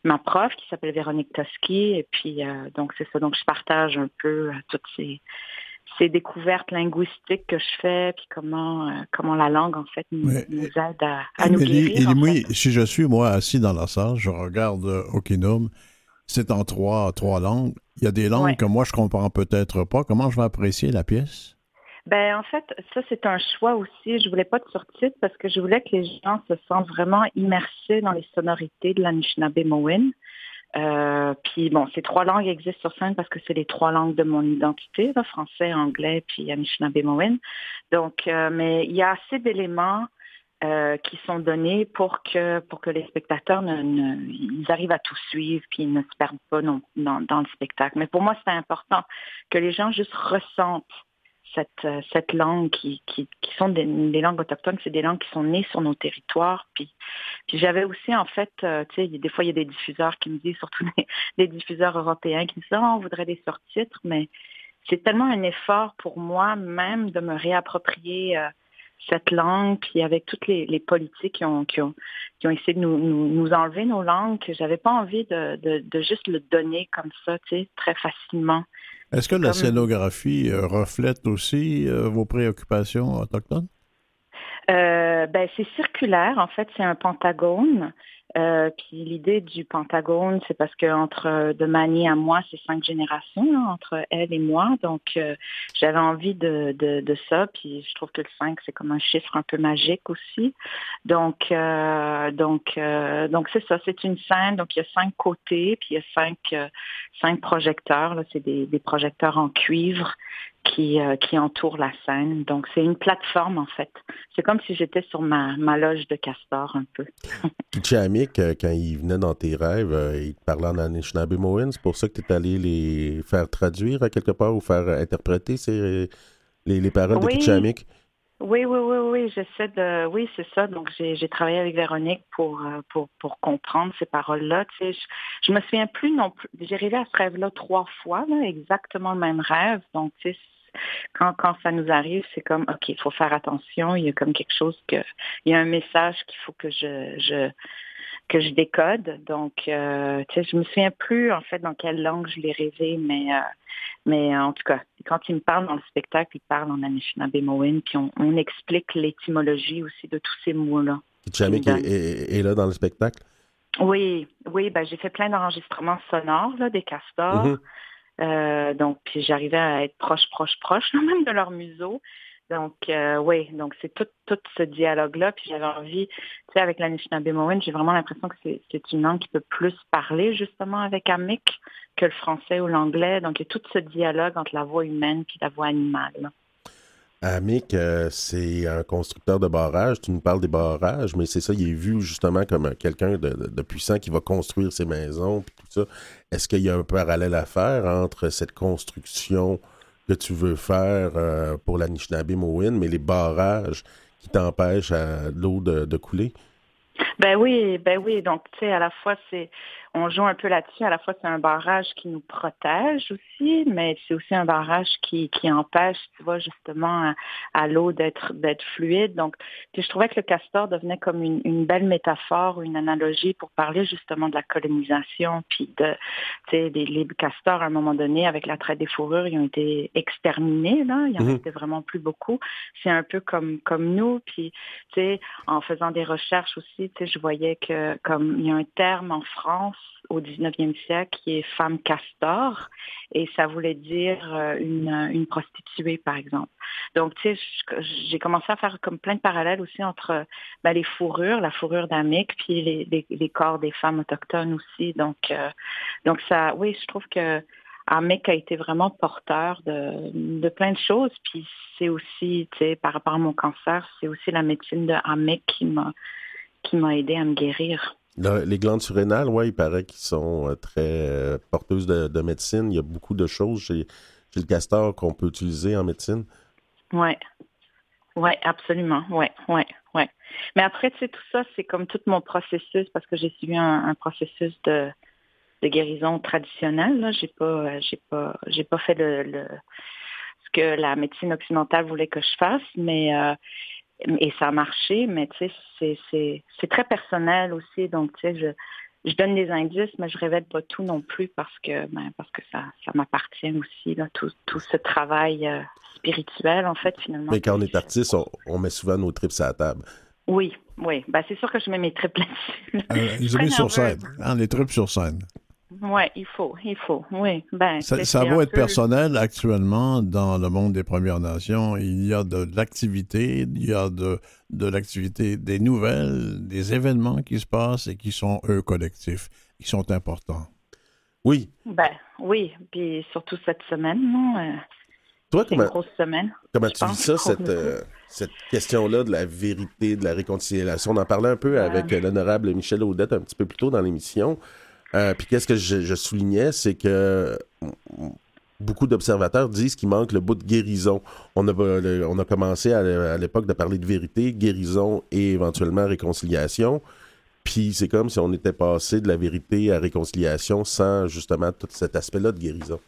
ma prof qui s'appelle Véronique Toski. Et puis, donc, c'est ça. Donc, je partage un peu toutes ces, ces découvertes linguistiques que je fais, puis comment, euh, comment la langue, en fait, nous, aide à, à nous guérir. si je suis, moi, assis dans la salle, je regarde euh, Okinum, c'est en trois, trois langues. Il y a des langues que moi, je comprends peut-être pas. Comment je vais apprécier la pièce? Ben, en fait, ça, c'est un choix aussi. Je voulais pas de surtitre parce que je voulais que les gens se sentent vraiment immersés dans les sonorités de l'Anishinaabe-Mowin. Euh, puis bon, ces trois langues existent sur scène parce que c'est les trois langues de mon identité, français, anglais, puis Anishinaabe Donc, euh, mais il y a assez d'éléments euh, qui sont donnés pour que pour que les spectateurs ne, ils arrivent à tout suivre puis ils ne se perdent pas dans, dans le spectacle. Mais pour moi, c'est important que les gens juste ressentent cette, euh, cette langue qui, qui, qui sont des, langues autochtones, c'est des langues qui sont nées sur nos territoires. Puis, j'avais aussi, en fait, euh, tu sais, des fois, il y a des diffuseurs qui me disent, surtout des, [laughs] diffuseurs européens, qui me disent, oh, on voudrait des sous-titres, mais c'est tellement un effort pour moi même de me réapproprier euh, cette langue, puis avec toutes les, les politiques qui ont, qui ont, qui ont essayé de nous, nous, enlever nos langues, que j'avais pas envie de, de, de, juste le donner comme ça, tu sais, très facilement. Est-ce que la scénographie euh, reflète aussi euh, vos préoccupations autochtones? Euh, ben, c'est circulaire, en fait, c'est un pentagone. Euh, puis l'idée du Pentagone, c'est parce que entre de Mani à moi, c'est cinq générations entre elle et moi. Donc euh, j'avais envie de, de, de, ça. Puis je trouve que le 5, c'est comme un chiffre un peu magique aussi. Donc euh, donc euh, donc c'est ça, c'est une scène. Donc il y a cinq côtés, puis il y a cinq cinq projecteurs. Là, c'est des, des projecteurs en cuivre qui, euh, qui entoure la scène. Donc, c'est une plateforme, en fait. C'est comme si j'étais sur ma, ma loge de castor, un peu. [laughs] Puis euh, quand il venait dans tes rêves, euh, il te parlait en Anishinaabe-Moin. C'est pour ça que tu es allé les faire traduire à quelque part ou faire interpréter ces, les, les paroles oui. de Pichamik? Oui, oui, oui, oui, j'essaie de. Oui, c'est ça. Donc, j'ai travaillé avec Véronique pour pour pour comprendre ces paroles-là. Tu sais, je, je me souviens plus non plus. J'ai rêvé à ce rêve-là trois fois, là, exactement le même rêve. Donc, tu sais, quand, quand ça nous arrive, c'est comme, OK, il faut faire attention, il y a comme quelque chose que, il y a un message qu'il faut que je, je, que je décode. Donc, euh, tu sais, je me souviens plus, en fait, dans quelle langue je l'ai rêvé, mais, euh, mais en tout cas, quand il me parle dans le spectacle, il parle en Anishinaabe-Mowin, puis on, on explique l'étymologie aussi de tous ces mots-là. Jamie est, est, là dans le spectacle? Oui, oui, ben j'ai fait plein d'enregistrements sonores, là, des castors. Mm-hmm. Euh, donc, puis j'arrivais à être proche, proche, proche, [laughs] même de leur museau. Donc, euh, oui, donc c'est tout, tout ce dialogue-là. Puis j'avais envie, tu sais, avec l'Anishinaabe j'ai vraiment l'impression que c'est une langue qui peut plus parler justement avec Amik que le français ou l'anglais. Donc, il y a tout ce dialogue entre la voix humaine puis la voix animale. Amic, euh, c'est un constructeur de barrages. Tu nous parles des barrages, mais c'est ça, il est vu justement comme quelqu'un de, puissant qui va construire ses maisons tout ça. Est-ce qu'il y a un parallèle à faire entre cette construction que tu veux faire euh, pour la Nishnabé-Mowin, mais les barrages qui t'empêchent l'eau de, de couler? Ben oui, ben oui. Donc, tu sais, à la fois, c'est on joue un peu là-dessus. À la fois, c'est un barrage qui nous protège aussi, mais c'est aussi un barrage qui, qui empêche, tu vois, justement, à, l'eau d'être d'être fluide. Donc, puis je trouvais que le castor devenait comme une, une, belle métaphore, une analogie pour parler justement de la colonisation, puis de, tu sais, les, les, castors, à un moment donné, avec la traite des fourrures, ils ont été exterminés, là. Il n'y en mmh. restait vraiment plus beaucoup. C'est un peu comme, comme nous, puis, tu sais, en faisant des recherches aussi, tu sais, je voyais que, comme, il y a un terme en France au 19e siècle qui est femme castor et ça voulait dire euh, une, une prostituée par exemple. Donc, tu sais, j'ai commencé à faire comme plein de parallèles aussi entre ben, les fourrures, la fourrure d'Amic, puis les, les, corps des femmes autochtones aussi. Donc, euh, donc ça, oui, je trouve que Amic a été vraiment porteur de, de plein de choses. Puis c'est aussi, tu sais, par rapport à mon cancer, c'est aussi la médecine de Amic qui m'a qui m'a aidé à me guérir. les glandes surrénales, oui, il paraît qu'ils sont euh, très euh, porteuses de, médecine. Il y a beaucoup de choses chez, chez le castor qu'on peut utiliser en médecine. Oui. Oui, absolument. Oui, oui, oui. Mais après, tu sais, tout ça, c'est comme tout mon processus parce que j'ai suivi un, processus de, de guérison traditionnelle. Là. J'ai pas, j'ai pas, j'ai pas fait le, ce que la médecine occidentale voulait que je fasse, mais euh, et ça a marché, mais tu sais, c'est très personnel aussi. Donc, tu sais, je, je donne des indices, mais je révèle pas tout non plus parce que ben, parce que ça, ça m'appartient aussi, là, tout, tout ce travail euh, spirituel, en fait, finalement. Mais quand on est artiste, on, met souvent nos trips à la table. Oui, oui. Ben, c'est sûr que je mets mes trips là-dessus. Euh, les sur scène. Hein, les trips sur scène. Oui, il faut, il faut, oui. Ben, ça, ça va être personnel actuellement dans le monde des Premières Nations. Il y a de l'activité, il y a de, de l'activité, des nouvelles, des événements qui se passent et qui sont, eux, collectifs, qui sont importants. Oui. Ben, oui, puis surtout cette semaine, non? Euh, Toi, comment, une grosse semaine. Comment tu vis ça, cette, euh, cette question-là de la vérité, de la réconciliation? On en parlait un peu avec l'honorable Michel Audette un petit peu plus tôt dans l'émission. Euh, puis qu'est-ce que je, soulignais, c'est que beaucoup d'observateurs disent qu'il manque le bout de guérison. On a, on a commencé à l'époque de parler de vérité, guérison et éventuellement réconciliation. Puis c'est comme si on était passé de la vérité à réconciliation sans justement tout cet aspect-là de guérison.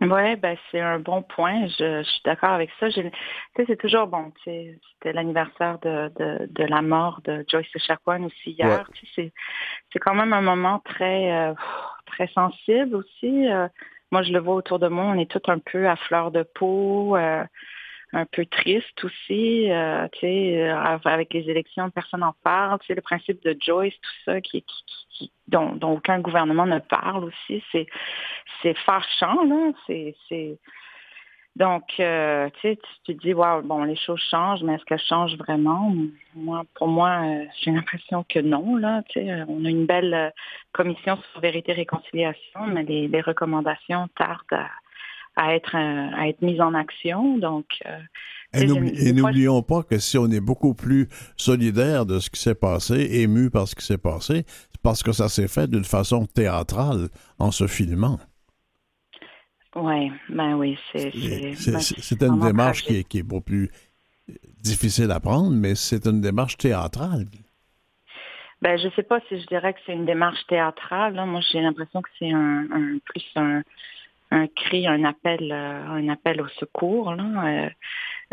Oui, ben c'est un bon point. Je, suis d'accord avec ça. C'est toujours bon. C'était l'anniversaire de, de, de, la mort de Joyce Echaquan aussi hier. C'est quand même un moment très euh, très sensible aussi. Euh, moi, je le vois autour de moi. On est tous un peu à fleur de peau. Euh, un peu triste aussi, euh, tu sais, euh, avec les élections, personne n'en parle. Tu sais, le principe de Joyce, tout ça, qui, qui, dont, aucun gouvernement ne parle aussi, c'est, c'est fâchant, là. C'est. Donc, euh, tu sais, tu te dis, wow, bon, les choses changent, mais est-ce qu'elles changent vraiment? Moi, pour moi, j'ai l'impression que non, là. Tu sais, on a une belle commission sur vérité et réconciliation, mais les, les recommandations tardent à à être, à être mise en action. Donc, euh, et n'oublions pas que si on est beaucoup plus solidaire de ce qui s'est passé, ému par ce qui s'est passé, c'est parce que ça s'est fait d'une façon théâtrale en se filmant. Oui, ben oui, c'est. C'est ben, une démarche qui est, qui est beaucoup plus difficile à prendre, mais c'est une démarche théâtrale. Ben, je sais pas si je dirais que c'est une démarche théâtrale. Moi, j'ai l'impression que c'est un, un, plus un, un cri, un appel, euh, un appel au secours. Euh,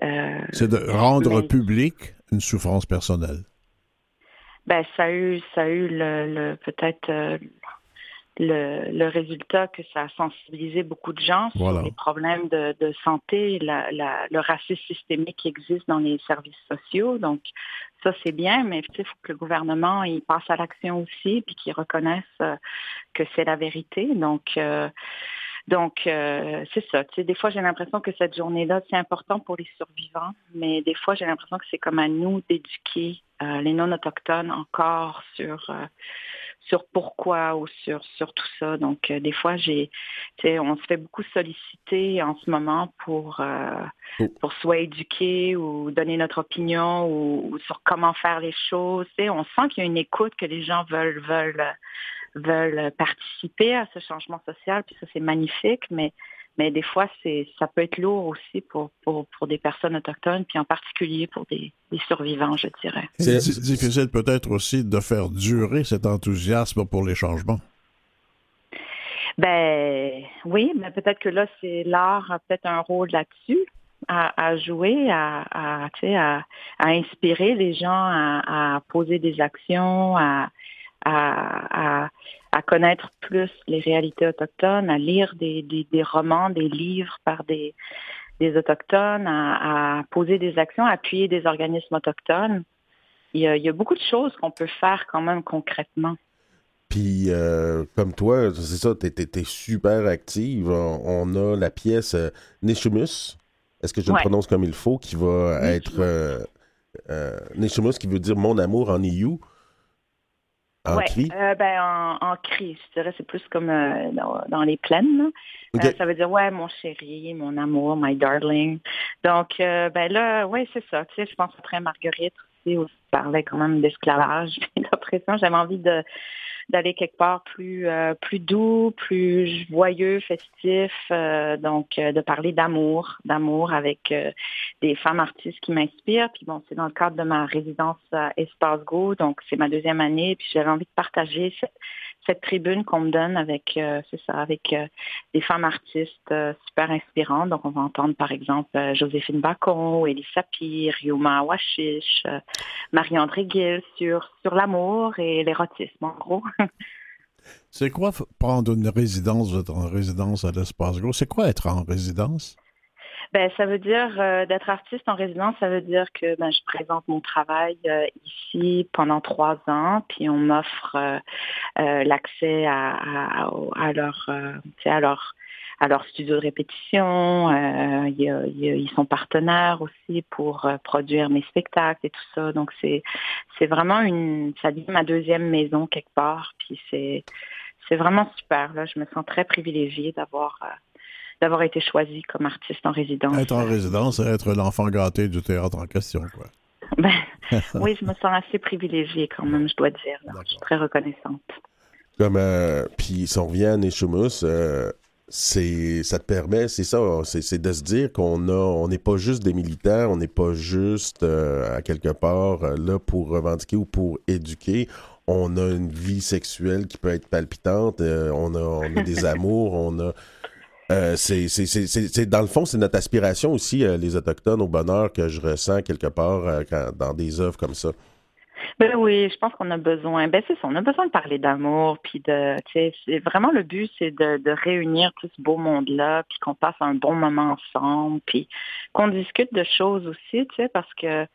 euh, c'est de rendre public une souffrance personnelle. Ben, ça a eu, ça a eu le, peut-être le, le, résultat que ça a sensibilisé beaucoup de gens sur les problèmes de, santé, la, le racisme systémique qui existe dans les services sociaux. Donc, ça, c'est bien, mais il faut que le gouvernement il passe à l'action aussi, puis qu'il reconnaisse que c'est la vérité. Donc, donc, euh, c'est ça. Tu sais, des fois, j'ai l'impression que cette journée-là, c'est important pour les survivants, mais des fois, j'ai l'impression que c'est comme à nous d'éduquer euh, les non-autochtones encore sur euh, sur pourquoi ou sur sur tout ça. Donc, des fois, j'ai, tu sais, on se fait beaucoup solliciter en ce moment pour oh. pour soit éduquer ou donner notre opinion ou, ou sur comment faire les choses. Tu sais, on sent qu'il y a une écoute que les gens veulent veulent veulent participer à ce changement social, puis ça c'est magnifique, mais mais des fois c'est ça peut être lourd aussi pour, pour, pour, des personnes autochtones, puis en particulier pour des, des survivants, je dirais. C'est difficile peut-être aussi de faire durer cet enthousiasme pour les changements. Ben oui, mais peut-être que là, c'est l'art a peut-être un rôle là-dessus. À, à, jouer, à, à, à, à inspirer les gens à, à poser des actions, à, à, à, connaître plus les réalités autochtones, à lire des, des, romans, des livres par des, des autochtones, à, poser des actions, à appuyer des organismes autochtones. Il y a, il y a beaucoup de choses qu'on peut faire quand même concrètement. Puis, euh, comme toi, c'est ça, tu es, super active. On, a la pièce euh, Neshumus est-ce que je le Ouais. prononce comme il faut, qui va être euh, euh, qui veut dire mon amour en EU, en Ouais, cri? euh, ben, en, en cri, je dirais, c'est plus comme euh, dans, dans les plaines. Euh, ça veut dire, ouais, mon chéri, mon amour, my darling. Donc, euh, ben là, ouais, c'est ça. Tu sais, je pense après Marguerite aussi, où je parlais quand même d'esclavage et [laughs] d'oppression. J'avais envie de d'aller quelque part plus euh, plus doux, plus joyeux, festif, euh, donc euh, de parler d'amour, d'amour avec euh, des femmes artistes qui m'inspirent. Puis bon, c'est dans le cadre de ma résidence à Espace Go, donc c'est ma deuxième année. Puis j'avais envie de partager cette, cette tribune qu'on me donne avec, euh, euh, des femmes artistes euh, super inspirantes. Donc on va entendre par exemple Joséphine Bacon, Elie Sapir, Yuma Washish, euh, Marie-André Gill sur sur l'amour et l'érotisme en gros. [laughs] C'est quoi prendre une résidence, êtes en résidence à l'Espace Gros? C'est quoi être en résidence? Ben, ça veut dire euh, d'être artiste en résidence, ça veut dire que ben, je présente mon travail euh, ici pendant trois ans, puis on m'offre euh, euh, l'accès à, à, à leur, euh, à leur à leur studio de répétition. Euh, ils sont partenaires aussi pour euh, produire mes spectacles et tout ça. Donc c'est c'est vraiment une ça devient ma deuxième maison quelque part. Puis c'est c'est vraiment super. Là, je me sens très privilégiée d'avoir euh, d'avoir été choisie comme artiste en résidence. Être en résidence, c'est être l'enfant gâté du théâtre en question, quoi. [laughs] Ben, oui, je me sens assez privilégiée quand même, je dois dire. là. Je suis très reconnaissante. Comme, euh, puis si on revient à Neshimus, euh, c'est, ça te permet, c'est ça, c'est, de se dire qu'on a, on n'est pas juste des militaires, on n'est pas juste euh, à quelque part euh, là pour revendiquer ou pour éduquer. On a une vie sexuelle qui peut être palpitante, euh, on, a, on a des [laughs] amours, on a. euh, c'est, dans le fond, c'est notre aspiration aussi, euh, les Autochtones, au bonheur que je ressens quelque part euh, dans des œuvres comme ça. Ben oui, je pense qu'on a besoin. Ben c'est ça, on a besoin de parler d'amour, puis de, c'est vraiment le but, c'est de, réunir tout ce beau monde-là, puis qu'on passe un bon moment ensemble, puis qu'on discute de choses aussi, tu sais, parce que,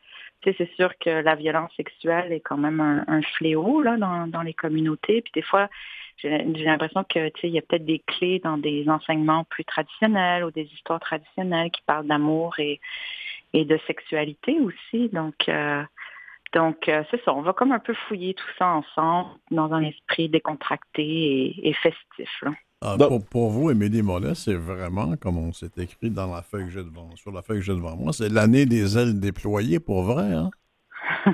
c'est sûr que la violence sexuelle est quand même un, fléau là dans, les communautés, puis des fois, j'ai l'impression que, il y a peut-être des clés dans des enseignements plus traditionnels ou des histoires traditionnelles qui parlent d'amour et et de sexualité aussi, donc. euh, donc, euh, c'est ça, on va comme un peu fouiller tout ça ensemble dans un esprit décontracté et, festif. Ah, Donc- pour, pour vous, Émilie Mollet, c'est vraiment, comme on s'est écrit dans la feuille que j'ai devant, sur la feuille que j'ai devant moi, c'est l'année des ailes déployées pour vrai, hein? [laughs]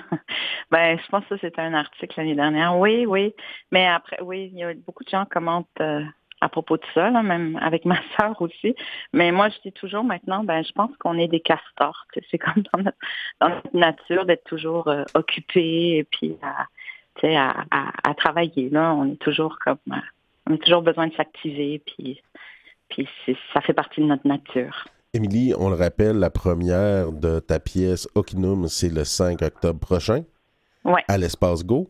ben, je pense que ça, c'était un article l'année dernière. Oui, oui. Mais après, oui, il y a beaucoup de gens commentent euh, à propos de ça, là, même avec [laughs] ma sœur aussi. Mais moi, je dis toujours maintenant, ben, je pense qu'on est des castors. C'est comme dans notre, dans notre nature d'être toujours euh, occupé et puis à, à, à travailler. Là, on est toujours comme, euh, on a toujours besoin de s'activer, puis, ça fait partie de notre nature. Émilie, on le rappelle, la première de ta pièce Okinum, c'est le 5 octobre prochain Ouais, à l'Espace Go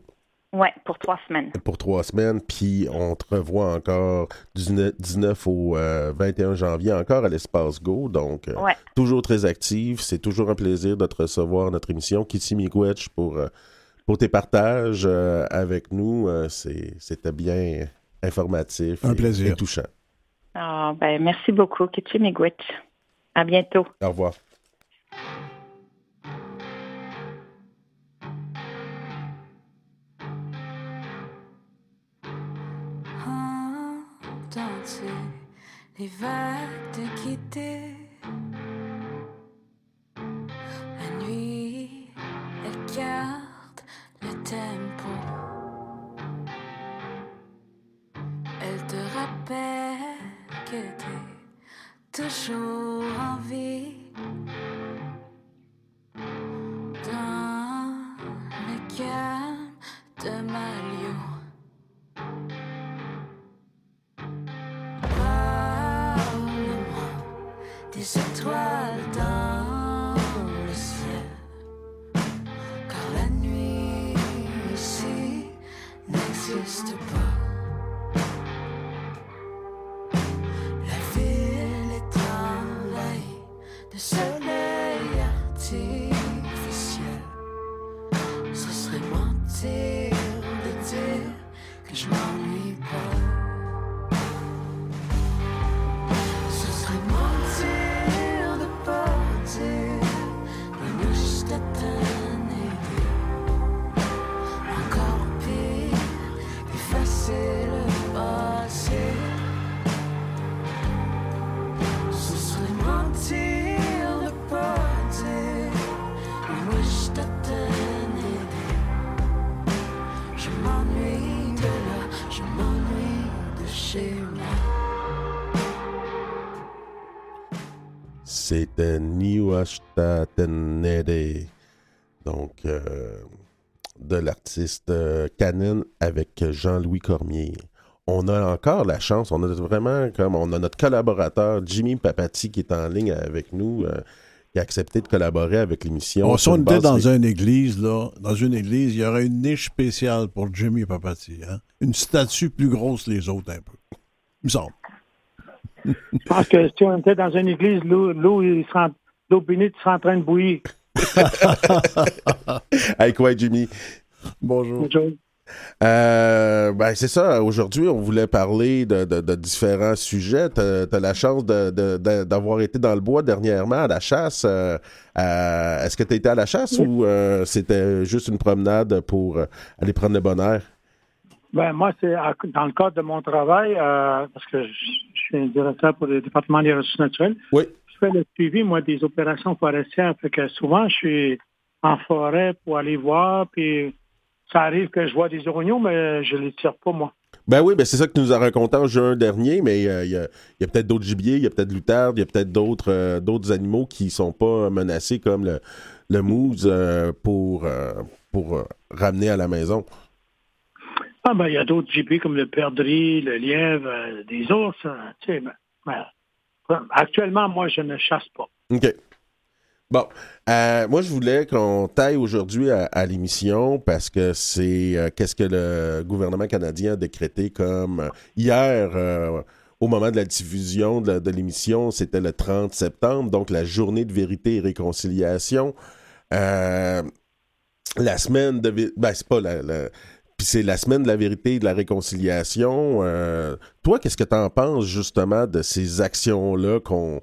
ouais, pour trois semaines. pour trois semaines. Puis on te revoit encore du 19 au euh, 21 janvier encore à l'Espace Go. Donc, euh, Ouais. toujours très active. C'est toujours un plaisir de te recevoir à notre émission. Kitty Miigwech pour, euh, pour tes partages euh, avec nous. Euh, C'était bien informatif Un et- plaisir. et touchant. Ah, ben, merci beaucoup, Kitty Miigwech. À bientôt. Au revoir. Entends-tu les vagues te quitter? C'était Niwashtatenede. Donc, euh, de l'artiste euh, Canon avec Jean-Louis Cormier. On a encore la chance, on a vraiment comme on a notre collaborateur Jimmy Papati qui est en ligne avec nous, euh, qui a accepté de collaborer avec l'émission. On on était dans une église, là. Dans une église, il y aurait une niche spéciale pour Jimmy Papati. Hein? Une statue plus grosse que les autres, un peu. Il me semble. Je pense que si on était dans une église, l'eau, l'eau, il serait en- l'eau bénite serait en train de bouillir. [laughs] Hey, quoi, Jimmy? Bonjour. Euh, ben, c'est ça. Aujourd'hui, on voulait parler de, de- de différents sujets. Tu as, la chance de- de- de- d'avoir été dans le bois dernièrement à la chasse. Euh, euh, Est-ce que tu été à la chasse ou euh, c'était juste une promenade pour aller prendre le bon air? Ben, moi, c'est dans le cadre de mon travail, euh, parce que je, je suis un directeur pour le département des ressources naturelles. Oui. Je fais le suivi, moi, des opérations forestières. Fait que souvent, je suis en forêt pour aller voir, puis ça arrive que je vois des oignons, mais je les tire pas, moi. Ben oui, ben c'est ça que tu nous as raconté en juin dernier, mais euh, il y a, peut-être d'autres gibiers, il y a peut-être l'outarde, il y a peut-être d'autres euh, d'autres animaux qui sont pas menacés comme le, le moose euh, pour, pour ramener à la maison. Ah, ben, il y a d'autres gibiers comme le perdrix, le lièvre, euh, des ours. hein, tu sais, ben, ben, actuellement, moi, je ne chasse pas. OK. Bon, euh, moi, je voulais qu'on taille aujourd'hui à, l'émission parce que c'est euh, qu'est-ce que le gouvernement canadien a décrété comme hier, au moment de la diffusion de, l'émission, c'était le 30 septembre, donc la journée de vérité et réconciliation. La semaine de... Ben, c'est pas la- puis c'est la semaine de la vérité et de la réconciliation. Euh, toi, qu'est-ce que tu en penses justement de ces actions-là qu'on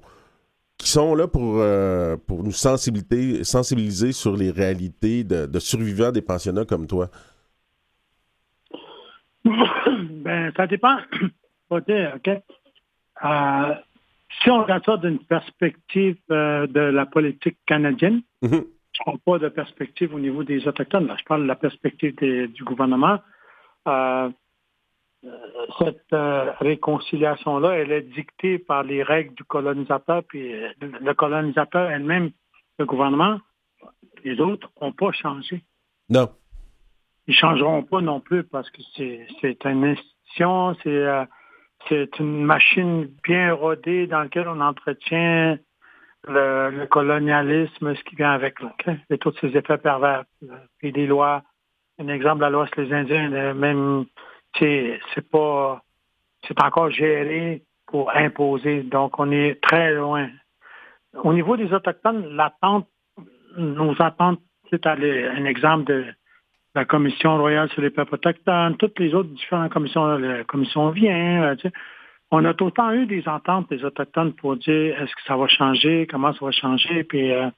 qui sont là pour, euh, pour nous sensibiliser, sensibiliser sur les réalités de, de survivants des pensionnats comme toi? [coughs] ben, ça dépend. [coughs] OK? Euh, si on regarde ça d'une perspective euh, de la politique canadienne, Mhm. je ne parle pas de perspective au niveau des Autochtones, là, je parle de la perspective des- du gouvernement. Euh, euh, cette euh, réconciliation-là, elle est dictée par les règles du colonisateur, puis euh, le colonisateur elle-même, le gouvernement, les autres n'ont pas changé Non. ils changeront pas non plus parce que c'est c'est une institution, c'est euh, c'est une machine bien rodée dans laquelle on entretient le, le colonialisme, ce qui vient avec, et tous ces effets pervers. Et des lois. Un exemple, la loi sur les Indiens, euh, même, c'est pas, c'est encore géré pour imposer. Donc, on est très loin. Au niveau des Autochtones, l'attente, nos attentes, c'est un exemple de la Commission royale sur les peuples autochtones, toutes les autres différentes commissions, la commission vient, euh, tu sais. On a tout le temps eu des ententes des Autochtones pour dire est-ce que ça va changer, comment ça va changer, puis, euh,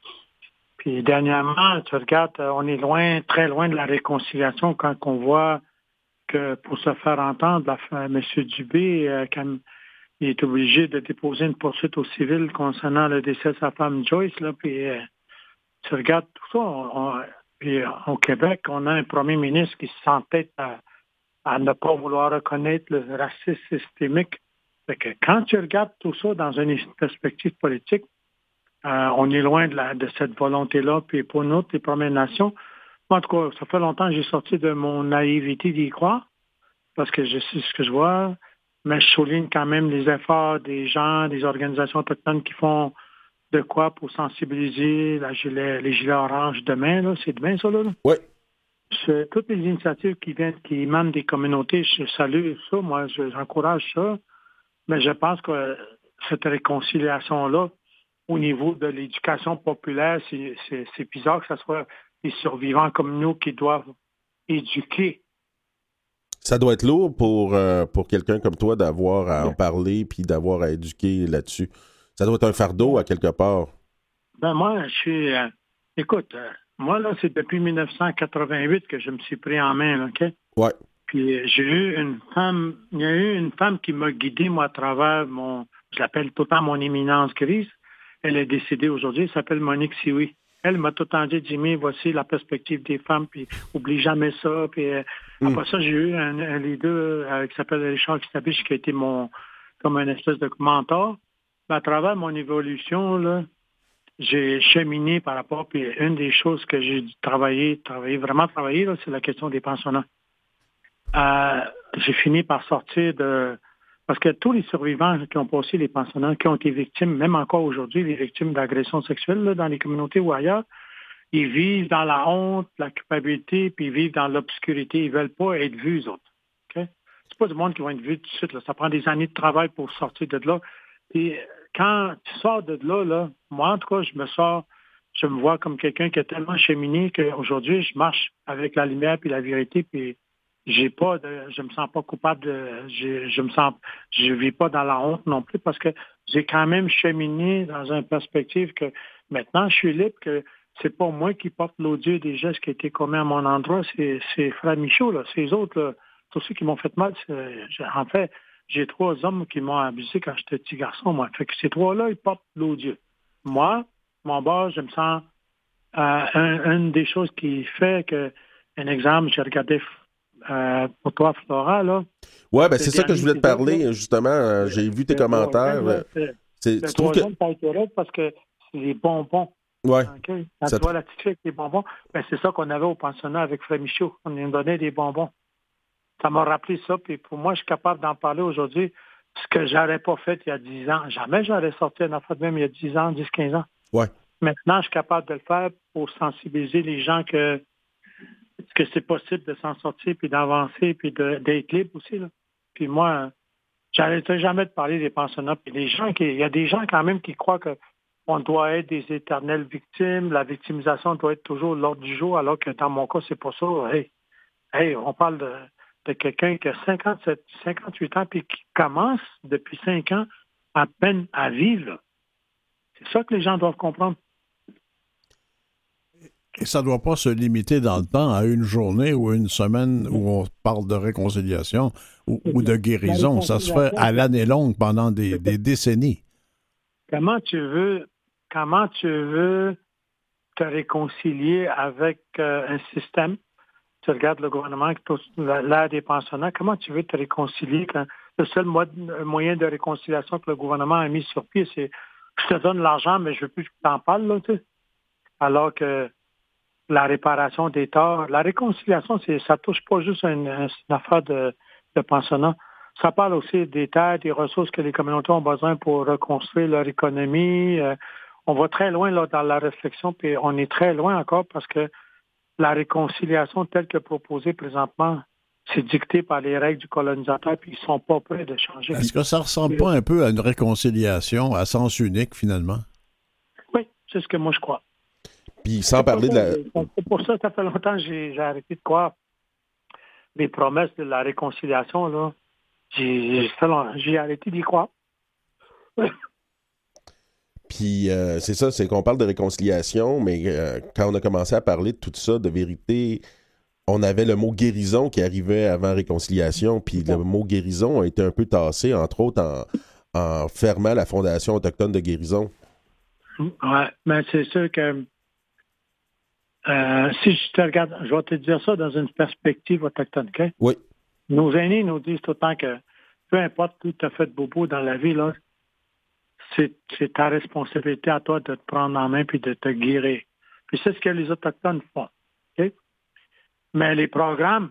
puis dernièrement, tu regardes, euh, on est loin, très loin de la réconciliation quand on voit que pour se faire entendre, M. Dubé, euh, quand il est obligé de déposer une poursuite au civil concernant le décès de sa femme Joyce, là, puis euh, tu regardes tout ça, puis au Québec, on a un premier ministre qui s'entête à, à ne pas vouloir reconnaître le racisme systémique. Que quand tu regardes tout ça dans une perspective politique, euh, on est loin de, la, de cette volonté-là. Puis pour nous, les Premières Nations, moi, en tout cas, ça fait longtemps que j'ai sorti de mon naïveté d'y croire, parce que je sais ce que je vois, mais je souligne quand même les efforts des gens, des organisations autochtones qui font de quoi pour sensibiliser la gilet- les gilets oranges demain. C'est demain, ça, là? Oui. C'est- Toutes les initiatives qui viennent, qui émanent des communautés, je salue ça, moi, je- j'encourage ça. Mais je pense que cette réconciliation-là, au niveau de l'éducation populaire, c'est- bizarre que ce soit les survivants comme nous qui doivent éduquer. Ça doit être lourd pour, euh, pour quelqu'un comme toi d'avoir à en parler puis d'avoir à éduquer là-dessus. Ça doit être un fardeau à quelque part. Ben moi, je suis. euh, écoute, euh, moi, là, c'est depuis 1988 que je me suis pris en main, là, OK? Ouais. Puis j'ai eu une femme, il y a eu une femme qui m'a guidé, moi, à travers mon, je l'appelle tout le temps mon éminence grise. Elle est décédée aujourd'hui, elle s'appelle Monique Sioui. Elle m'a tout le temps dit, Jimmy, voici la perspective des femmes, puis oublie jamais ça. Puis euh, après ça, j'ai eu un, un leader euh, qui s'appelle Richard Kistabiche, qui a été mon, comme un espèce de mentor. à travers mon évolution, là, j'ai cheminé par rapport, puis une des choses que j'ai travaillé, travaillé, vraiment travaillé, c'est la question des pensionnats. Euh, j'ai fini par sortir de... Parce que tous les survivants qui ont passé les pensionnats, qui ont été victimes, même encore aujourd'hui, les victimes d'agressions sexuelles dans les communautés ou ailleurs, ils vivent dans la honte, la culpabilité, puis ils vivent dans l'obscurité. Ils veulent pas être vus, eux autres. Okay? C'est pas du monde qui va être vu tout de suite. Là. Ça prend des années de travail pour sortir de là. Et quand tu sors de là, là, moi, en tout cas, je me sors, je me vois comme quelqu'un qui est tellement cheminé qu'aujourd'hui, je marche avec la lumière puis la vérité, puis j'ai pas de, je me sens pas coupable de, je, je me sens, je vis pas dans la honte non plus parce que j'ai quand même cheminé dans une perspective que maintenant je suis libre que c'est pas moi qui porte l'odieux des gestes qui été commis à mon endroit, c'est, c'est Frère Michaud, là, les autres, là, tous ceux qui m'ont fait mal. En fait, j'ai trois hommes qui m'ont abusé quand j'étais petit garçon, moi. Fait que ces trois-là, ils portent l'odieux. Moi, mon bas, je me sens euh, une des choses qui fait que, un exemple, j'ai regardé euh, pour toi, Flora, là. Ouais, ben c'est ça que je voulais te parler, justement. Euh, j'ai vu tes commentaires. C'est, tu trouves que... parce que c'est les bonbons. Ouais. Quand tu vois la petite fille avec les bonbons, ben c'est ça qu'on avait au pensionnat avec Frère Michaud. On nous donnait des bonbons. Ça m'a rappelé ça, puis pour moi, je suis capable d'en parler aujourd'hui. Ce que j'aurais pas fait il y a 10 ans. Jamais j'aurais sorti un affaire de même il y a 10 ans, 10, 15 ans. Ouais. Maintenant, je suis capable de le faire pour sensibiliser les gens que, que c'est possible de s'en sortir, puis d'avancer, puis d'être libre aussi. Là? Puis moi, j'arrêterai jamais de parler des pensionnats. Puis les gens qui, il y a des gens quand même qui croient que on doit être des éternelles victimes, la victimisation doit être toujours l'ordre du jour, alors que dans mon cas, c'est pas ça. Hey, hey, on parle de, de quelqu'un qui a 57, 58 ans puis qui commence depuis 5 ans à peine à vivre. C'est ça que les gens doivent comprendre. Et ça ne doit pas se limiter dans le temps à une journée ou une semaine où on parle de réconciliation ou, de guérison. Ça se fait à l'année longue pendant des, décennies. Comment tu veux, comment tu veux te réconcilier avec euh, un système? Tu regardes le gouvernement, l'air des pensionnats, comment tu veux te réconcilier quand le seul moyen de réconciliation que le gouvernement a mis sur pied, c'est je te donne l'argent, mais je veux plus que tu en parles, là, tu sais. Alors que la réparation des torts, la réconciliation, c'est ça touche pas juste une, une affaire de, de pensionnat. Ça parle aussi des terres, des ressources que les communautés ont besoin pour reconstruire leur économie. Euh, on va très loin là, dans la réflexion, puis on est très loin encore parce que la réconciliation telle que proposée présentement, c'est dicté par les règles du colonisateur, puis ils ne sont pas prêts de changer. Est-ce que ça ne ressemble pas un peu à une réconciliation à sens unique, finalement? Oui, c'est ce que moi je crois. Puis sans parler de la... C'est pour ça que ça fait longtemps que j'ai arrêté de croire les promesses de la réconciliation, là. J'ai arrêté d'y croire. [laughs] Puis euh, c'est ça, c'est qu'on parle de réconciliation, mais euh, quand on a commencé à parler de tout ça, de vérité, on avait le mot guérison qui arrivait avant réconciliation, puis le mot guérison a été un peu tassé, entre autres en, fermant la Fondation autochtone de guérison. Oui, mais c'est sûr que euh, si je te regarde, je vais te dire ça dans une perspective autochtone, OK? Oui. Nos aînés nous disent tout le temps que peu importe où tu as fait de bobo dans la vie, là, c'est ta responsabilité à toi de te prendre en main puis de te guérir. Puis c'est ce que les Autochtones font. Mais les programmes,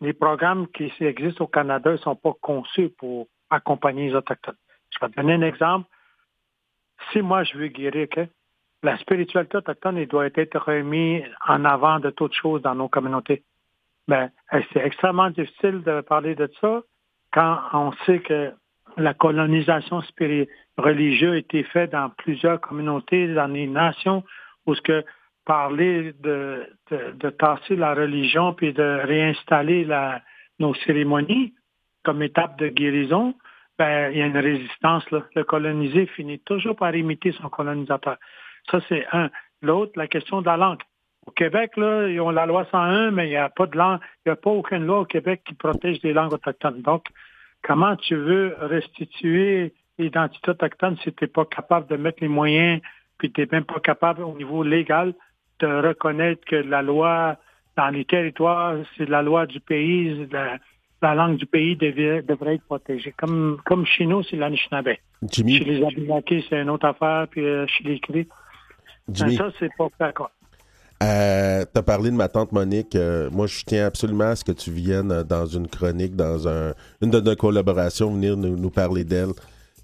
les programmes qui existent au Canada ne sont pas conçus pour accompagner les Autochtones. Je vais te donner un exemple. Si moi je veux guérir, la spiritualité autochtone doit être remise en avant de toutes choses dans nos communautés. Ben, c'est extrêmement difficile de parler de ça quand on sait que la colonisation religieuse a été faite dans plusieurs communautés, dans les nations, où ce que parler de, tasser la religion puis de réinstaller nos cérémonies comme étape de guérison, ben, il y a une résistance. Le colonisé finit toujours par imiter son colonisateur. Ça, c'est un. L'autre, la question de la langue. Au Québec, là, ils ont la loi 101, mais il n'y a pas de langue, il n'y a pas aucune loi au Québec qui protège les langues autochtones. Donc, Comment tu veux restituer l'identité autochtone si tu n'es pas capable de mettre les moyens, puis tu n'es même pas capable au niveau légal de reconnaître que la loi dans les territoires, c'est la loi du pays, la langue du pays devait, devrait être protégée. Comme, comme chez nous, c'est l'Anishinaabe. Chez les Abenakis, c'est une autre affaire, puis euh, chez les Cris, Jimmy ça, c'est pas d'accord. euh, t'as parlé de ma tante Monique. Euh, moi, je tiens absolument à ce que tu viennes euh, dans une chronique, dans un, une de nos collaborations, venir nous, nous parler d'elle.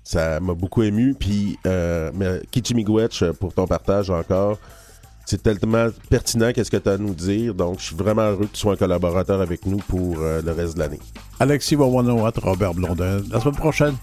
Ça m'a beaucoup ému. Puis, euh, mais pour ton partage encore, c'est tellement pertinent qu'est-ce que tu as à nous dire. Donc, je suis vraiment heureux que tu sois un collaborateur avec nous pour euh, le reste de l'année. Alexis Wawanowat, Robert Blondin. La semaine prochaine.